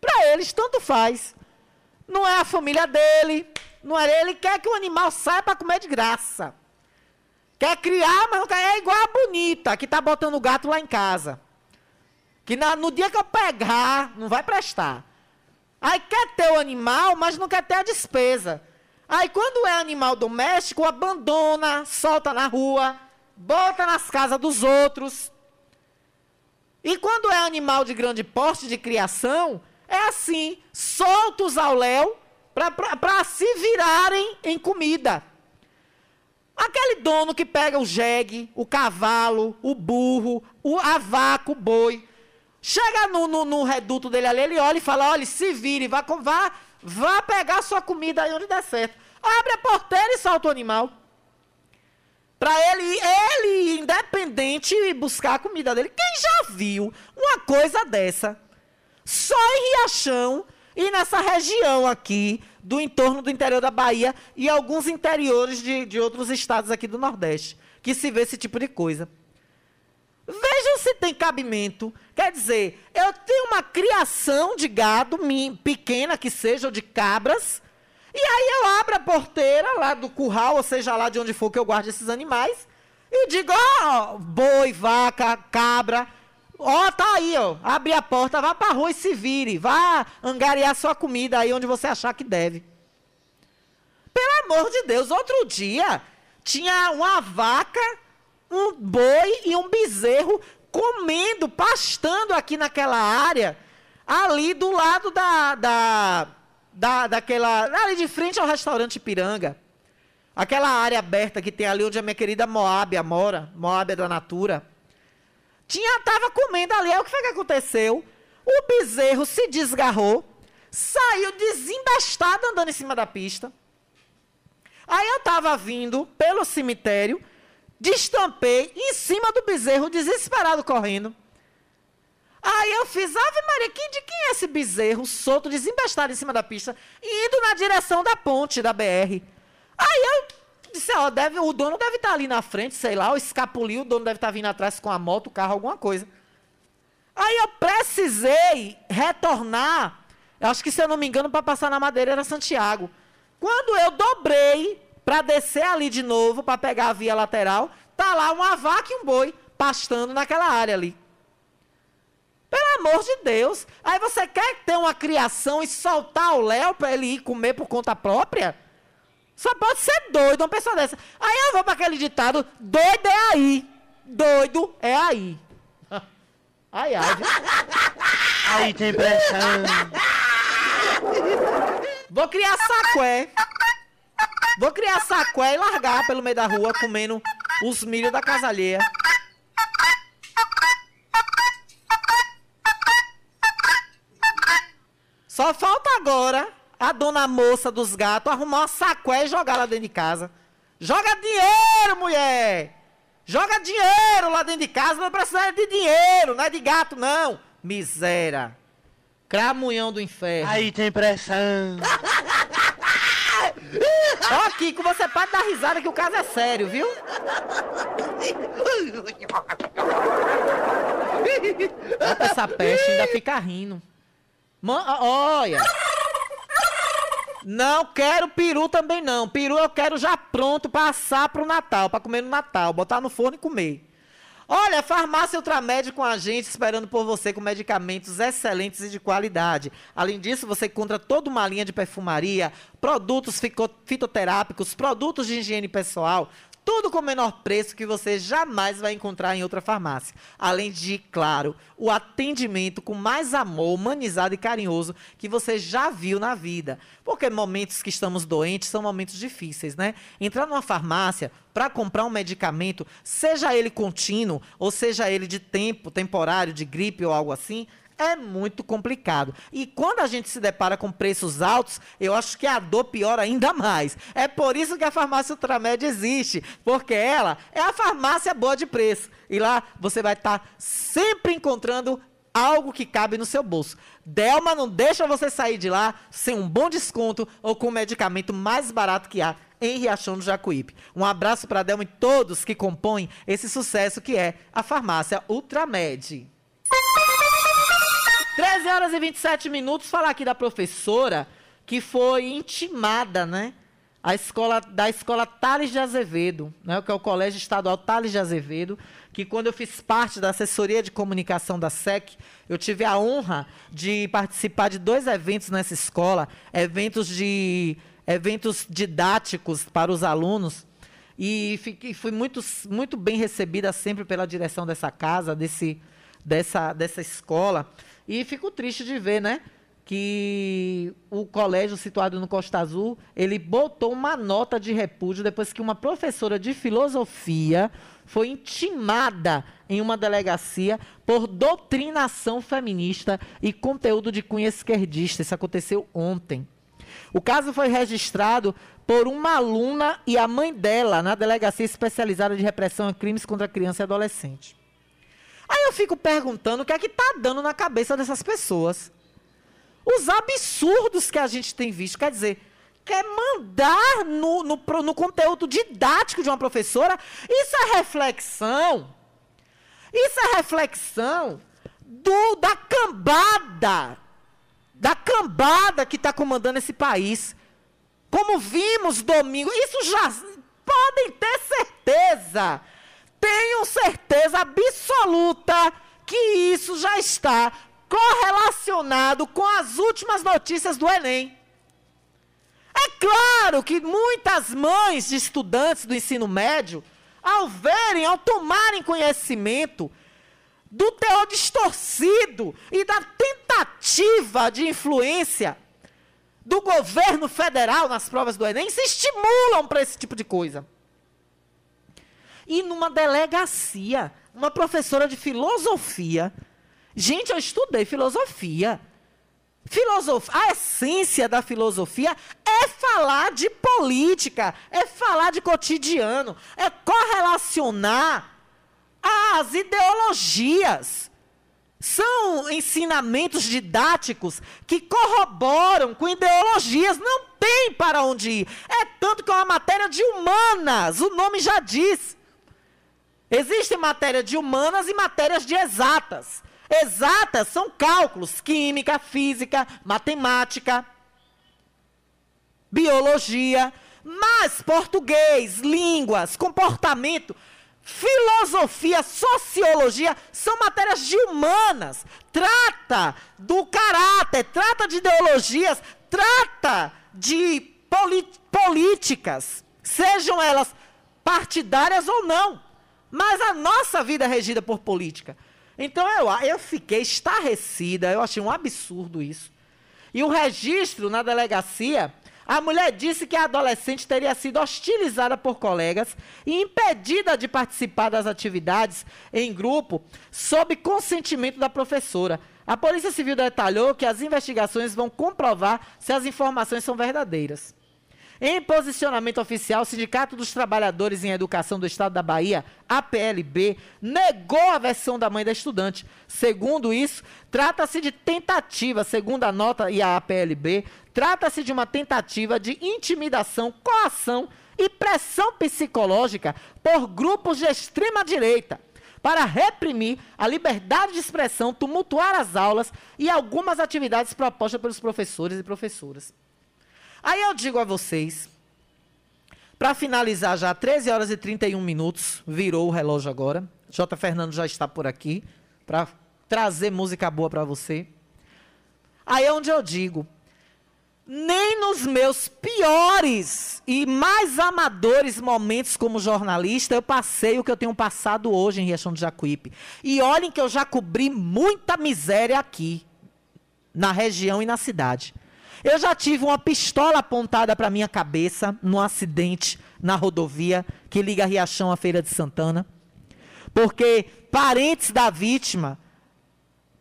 Para eles tanto faz. Não é a família dele, não é ele, quer que o animal saia para comer de graça. Quer criar, mas não quer. É igual a bonita que está botando o gato lá em casa. Que na, no dia que eu pegar, não vai prestar. Aí quer ter o animal, mas não quer ter a despesa. Aí quando é animal doméstico, abandona, solta na rua, bota nas casas dos outros. E quando é animal de grande porte de criação, é assim, soltos ao léu para se virarem em comida. Aquele dono que pega o jegue, o cavalo, o burro, o, a vaca, o boi, Chega no, no, no, reduto dele ali, ele olha e fala: olha, se vire, vá, vá, vá pegar sua comida aí onde der certo. Abre a porteira e solta o animal. Para ele, ele independente buscar a comida dele. Quem já viu uma coisa dessa? Só em Riachão e nessa região aqui, do entorno do interior da Bahia e alguns interiores de, de outros estados aqui do Nordeste, que se vê esse tipo de coisa. Vejam se tem cabimento. Quer dizer, eu tenho uma criação de gado, pequena que seja, ou de cabras, e aí eu abro a porteira lá do curral, ou seja, lá de onde for que eu guarde esses animais, e digo, ó, oh, boi, vaca, cabra, ó, oh, tá aí, ó, abre a porta, vá pra rua e se vire, vá angariar sua comida aí onde você achar que deve. Pelo amor de Deus, outro dia tinha uma vaca um boi e um bezerro comendo, pastando aqui naquela área, ali do lado da, da, da, daquela, ali de frente ao restaurante Piranga. Aquela área aberta que tem ali onde a minha querida Moábia mora, Moábia da Natura. Tinha, tava comendo ali, aí o que foi que aconteceu? O bezerro se desgarrou, saiu desembastado andando em cima da pista. Aí eu estava vindo pelo cemitério, Destampei em cima do bezerro, desesperado, correndo. Aí eu fiz, Ave Maria, de quem é esse bezerro solto, desembestado em cima da pista, indo na direção da ponte da BR? Aí eu disse, ó, deve, o dono deve estar tá ali na frente, sei lá, o escapuliu, o dono deve estar tá vindo atrás com a moto, o carro, alguma coisa. Aí eu precisei retornar, acho que se eu não me engano, para passar na madeira era Santiago. Quando eu dobrei para descer ali de novo, para pegar a via lateral, tá lá uma vaca e um boi pastando naquela área ali. Pelo amor de Deus. Aí você quer ter uma criação e soltar o Léo para ele ir comer por conta própria? Só pode ser doido uma pessoa dessa. Aí eu vou para aquele ditado: doido é aí. Doido é aí. Ai, ai. Aí tem pressão. Vou criar sacué. Vou criar sacué e largar pelo meio da rua comendo os milho da casa Só falta agora a dona moça dos gatos arrumar uma sacué e jogar lá dentro de casa. Joga dinheiro, mulher! Joga dinheiro lá dentro de casa, não precisa de dinheiro, não é de gato, não. Miséria. Cramunhão do inferno. Aí tem pressão. Ó, Kiko, você pode dar risada que o caso é sério, viu? Essa peste ainda fica rindo. Man, olha. Não quero peru também não. Peru eu quero já pronto para assar pro Natal, para comer no Natal, botar no forno e comer. Olha, farmácia Ultramed com a gente, esperando por você com medicamentos excelentes e de qualidade. Além disso, você encontra toda uma linha de perfumaria, produtos fitoterápicos, produtos de higiene pessoal, tudo com o menor preço que você jamais vai encontrar em outra farmácia. Além de, claro, o atendimento com mais amor, humanizado e carinhoso que você já viu na vida. Porque momentos que estamos doentes são momentos difíceis, né? Entrar numa farmácia para comprar um medicamento, seja ele contínuo ou seja ele de tempo, temporário, de gripe ou algo assim, é muito complicado. E quando a gente se depara com preços altos, eu acho que a dor piora ainda mais. É por isso que a farmácia Ultramed existe, porque ela é a farmácia boa de preço. E lá você vai estar tá sempre encontrando algo que cabe no seu bolso. Delma não deixa você sair de lá sem um bom desconto ou com o medicamento mais barato que há em Riachão do Jacuípe. Um abraço para Delma e todos que compõem esse sucesso que é a farmácia Ultramed. 13 horas e 27 minutos, falar aqui da professora que foi intimada, né? A escola, da escola Tales de Azevedo, né, que é o Colégio Estadual Tales de Azevedo, que quando eu fiz parte da assessoria de comunicação da SEC, eu tive a honra de participar de dois eventos nessa escola, eventos de eventos didáticos para os alunos, e fiquei, fui muito, muito bem recebida sempre pela direção dessa casa, desse, dessa, dessa escola. E fico triste de ver, né? Que o colégio situado no Costa Azul, ele botou uma nota de repúdio depois que uma professora de filosofia foi intimada em uma delegacia por doutrinação feminista e conteúdo de cunho esquerdista. Isso aconteceu ontem. O caso foi registrado por uma aluna e a mãe dela na delegacia especializada de repressão a crimes contra criança e adolescente. Aí eu fico perguntando o que é que está dando na cabeça dessas pessoas. Os absurdos que a gente tem visto. Quer dizer, quer mandar no, no, no conteúdo didático de uma professora. Isso é reflexão. Isso é reflexão do, da cambada. Da cambada que está comandando esse país. Como vimos domingo. Isso já. Podem ter certeza tenho certeza absoluta que isso já está correlacionado com as últimas notícias do Enem. É claro que muitas mães de estudantes do ensino médio, ao verem, ao tomarem conhecimento do teor distorcido e da tentativa de influência do governo federal nas provas do Enem, se estimulam para esse tipo de coisa e numa delegacia, uma professora de filosofia. Gente, eu estudei filosofia. Filosof... A essência da filosofia é falar de política, é falar de cotidiano, é correlacionar as ideologias. São ensinamentos didáticos que corroboram com ideologias. Não tem para onde ir. É tanto que é uma matéria de humanas, o nome já diz. Existem matéria de humanas e matérias de exatas. Exatas são cálculos, química, física, matemática, biologia, mas português, línguas, comportamento, filosofia, sociologia são matérias de humanas. Trata do caráter, trata de ideologias, trata de políticas, sejam elas partidárias ou não. Mas a nossa vida é regida por política. Então eu, eu fiquei estarrecida, eu achei um absurdo isso. E o registro na delegacia, a mulher disse que a adolescente teria sido hostilizada por colegas e impedida de participar das atividades em grupo sob consentimento da professora. A Polícia Civil detalhou que as investigações vão comprovar se as informações são verdadeiras. Em posicionamento oficial, o Sindicato dos Trabalhadores em Educação do Estado da Bahia, APLB, negou a versão da mãe da estudante. Segundo isso, trata-se de tentativa, segundo a nota e a APLB, trata-se de uma tentativa de intimidação, coação e pressão psicológica por grupos de extrema direita para reprimir a liberdade de expressão, tumultuar as aulas e algumas atividades propostas pelos professores e professoras. Aí eu digo a vocês, para finalizar já, 13 horas e 31 minutos, virou o relógio agora. J. Fernando já está por aqui para trazer música boa para você. Aí é onde eu digo, nem nos meus piores e mais amadores momentos como jornalista eu passei o que eu tenho passado hoje em Riachão do Jacuípe. E olhem que eu já cobri muita miséria aqui, na região e na cidade. Eu já tive uma pistola apontada para minha cabeça num acidente na rodovia que liga Riachão à Feira de Santana, porque parentes da vítima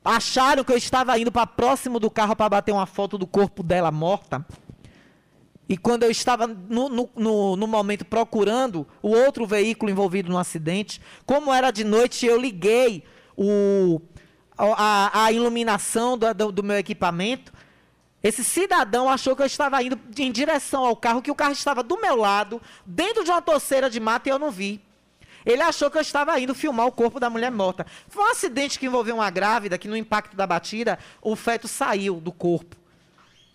acharam que eu estava indo para próximo do carro para bater uma foto do corpo dela morta. E quando eu estava no, no, no, no, momento procurando o outro veículo envolvido no acidente, como era de noite, eu liguei o, a, a iluminação do, do, do meu equipamento. Esse cidadão achou que eu estava indo em direção ao carro, que o carro estava do meu lado, dentro de uma torceira de mata, e eu não vi. Ele achou que eu estava indo filmar o corpo da mulher morta. Foi um acidente que envolveu uma grávida, que no impacto da batida, o feto saiu do corpo.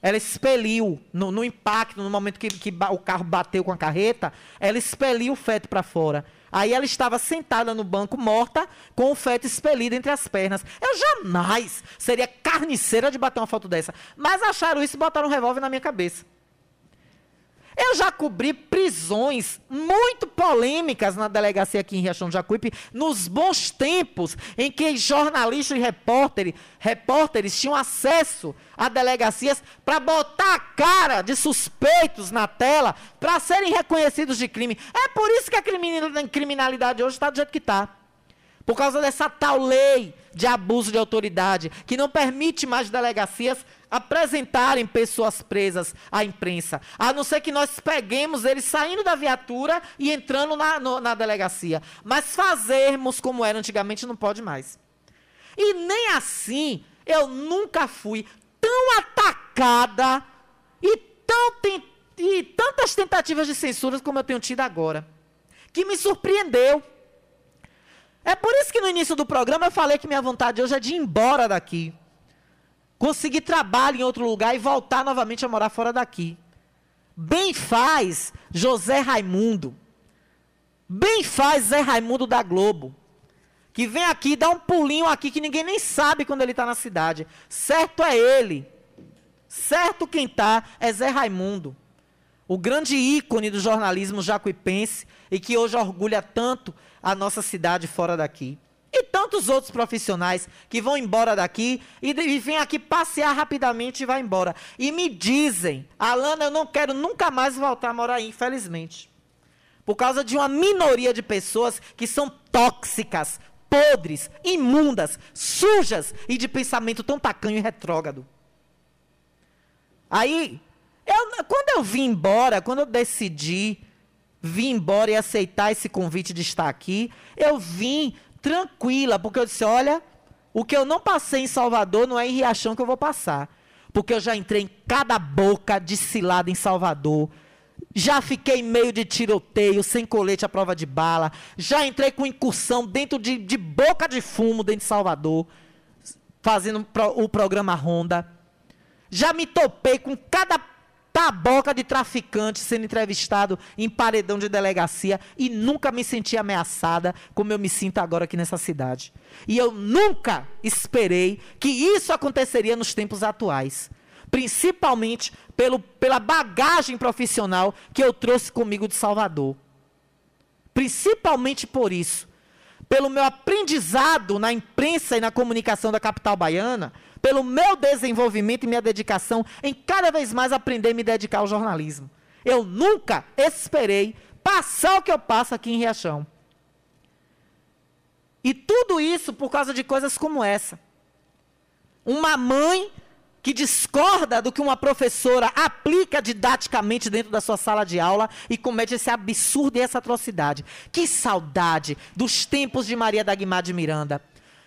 Ela expeliu, no, no impacto, no momento que, que o carro bateu com a carreta, ela expeliu o feto para fora. Aí ela estava sentada no banco, morta, com o feto expelido entre as pernas. Eu jamais seria carniceira de bater uma foto dessa. Mas acharam isso e botaram um revólver na minha cabeça. Eu já cobri prisões muito polêmicas na delegacia aqui em Riachão do Jacuípe, nos bons tempos em que jornalistas e repórteres, repórteres tinham acesso a delegacias para botar a cara de suspeitos na tela para serem reconhecidos de crime. É por isso que a criminalidade hoje está do jeito que está. Por causa dessa tal lei de abuso de autoridade, que não permite mais delegacias apresentarem pessoas presas à imprensa, a não ser que nós peguemos eles saindo da viatura e entrando na, no, na delegacia. Mas fazermos como era antigamente não pode mais. E nem assim eu nunca fui tão atacada e, tão e tantas tentativas de censura como eu tenho tido agora. Que me surpreendeu. É por isso que no início do programa eu falei que minha vontade hoje é de ir embora daqui conseguir trabalho em outro lugar e voltar novamente a morar fora daqui. Bem faz José Raimundo. Bem faz Zé Raimundo da Globo. Que vem aqui, dá um pulinho aqui que ninguém nem sabe quando ele está na cidade. Certo é ele. Certo quem está é Zé Raimundo. O grande ícone do jornalismo jacuipense e que hoje orgulha tanto a nossa cidade fora daqui. E tantos outros profissionais que vão embora daqui e, e vêm aqui passear rapidamente e vai embora. E me dizem, Alana, eu não quero nunca mais voltar a morar aí, infelizmente. Por causa de uma minoria de pessoas que são tóxicas, podres, imundas, sujas e de pensamento tão tacanho e retrógrado. Aí, eu, quando eu vim embora, quando eu decidi vir embora e aceitar esse convite de estar aqui, eu vim tranquila, porque eu disse: olha, o que eu não passei em Salvador não é em Riachão que eu vou passar. Porque eu já entrei em cada boca de cilada em Salvador. Já fiquei em meio de tiroteio, sem colete à prova de bala. Já entrei com incursão dentro de, de boca de fumo dentro de Salvador, fazendo o programa Ronda. Já me topei com cada taboca de traficante sendo entrevistado em paredão de delegacia e nunca me senti ameaçada como eu me sinto agora aqui nessa cidade. E eu nunca esperei que isso aconteceria nos tempos atuais. Principalmente pelo, pela bagagem profissional que eu trouxe comigo de Salvador. Principalmente por isso. Pelo meu aprendizado na imprensa e na comunicação da capital baiana, pelo meu desenvolvimento e minha dedicação em cada vez mais aprender e me dedicar ao jornalismo. Eu nunca esperei passar o que eu passo aqui em Riachão. E tudo isso por causa de coisas como essa. Uma mãe que discorda do que uma professora aplica didaticamente dentro da sua sala de aula e comete esse absurdo e essa atrocidade. Que saudade dos tempos de Maria da Guimar de Miranda.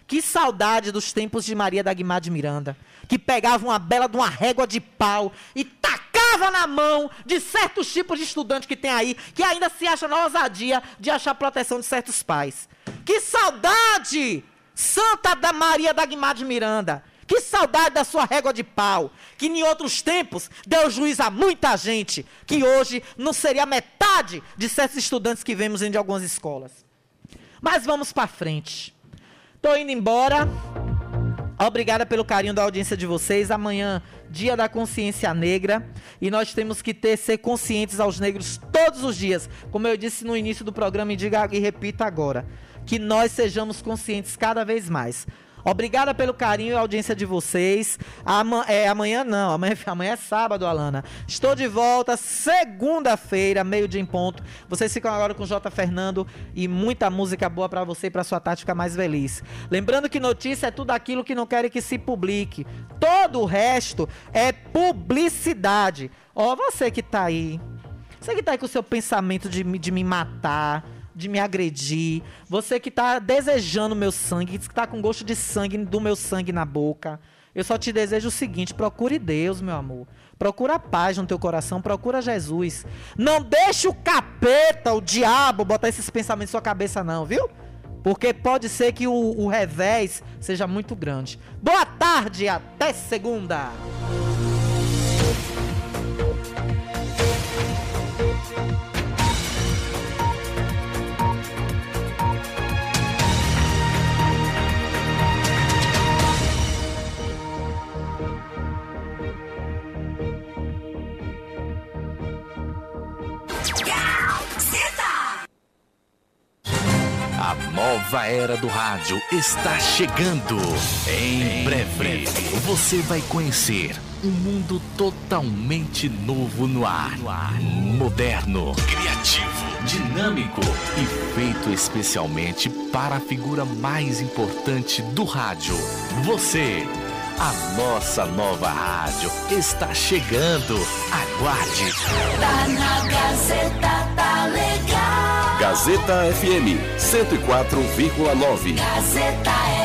Que saudade dos tempos de Maria da Guimar de Miranda, que pegava uma bela de uma régua de pau e tacava na mão de certos tipos de estudante que tem aí, que ainda se acha na ousadia de achar proteção de certos pais. Que saudade! Santa da Maria da Guimar de Miranda. Que saudade da sua régua de pau, que em outros tempos deu juiz a muita gente, que hoje não seria metade de certos estudantes que vemos em algumas escolas. Mas vamos para frente. Tô indo embora. Obrigada pelo carinho da audiência de vocês. Amanhã, dia da consciência negra, e nós temos que ter ser conscientes aos negros todos os dias. Como eu disse no início do programa e diga e repita agora, que nós sejamos conscientes cada vez mais. Obrigada pelo carinho e audiência de vocês. Ama é, amanhã não, amanhã, amanhã é sábado, Alana. Estou de volta segunda-feira, meio-dia em ponto. Vocês ficam agora com o J. Fernando e muita música boa para você e para sua tática mais feliz. Lembrando que notícia é tudo aquilo que não querem que se publique. Todo o resto é publicidade. Ó, você que tá aí. Você que tá aí com o seu pensamento de, de me matar de me agredir, você que tá desejando meu sangue, que tá com gosto de sangue do meu sangue na boca. Eu só te desejo o seguinte: procure Deus, meu amor. Procura paz no teu coração, procura Jesus. Não deixe o capeta, o diabo, botar esses pensamentos na sua cabeça, não, viu? Porque pode ser que o, o revés seja muito grande. Boa tarde, até segunda! A nova era do rádio está chegando. Em breve, você vai conhecer um mundo totalmente novo no ar. Moderno, criativo, dinâmico e feito especialmente para a figura mais importante do rádio. Você. A nossa nova rádio está chegando. Aguarde. Tá na Gazeta, tá legal. Gazeta FM 104,9. Gazeta FM.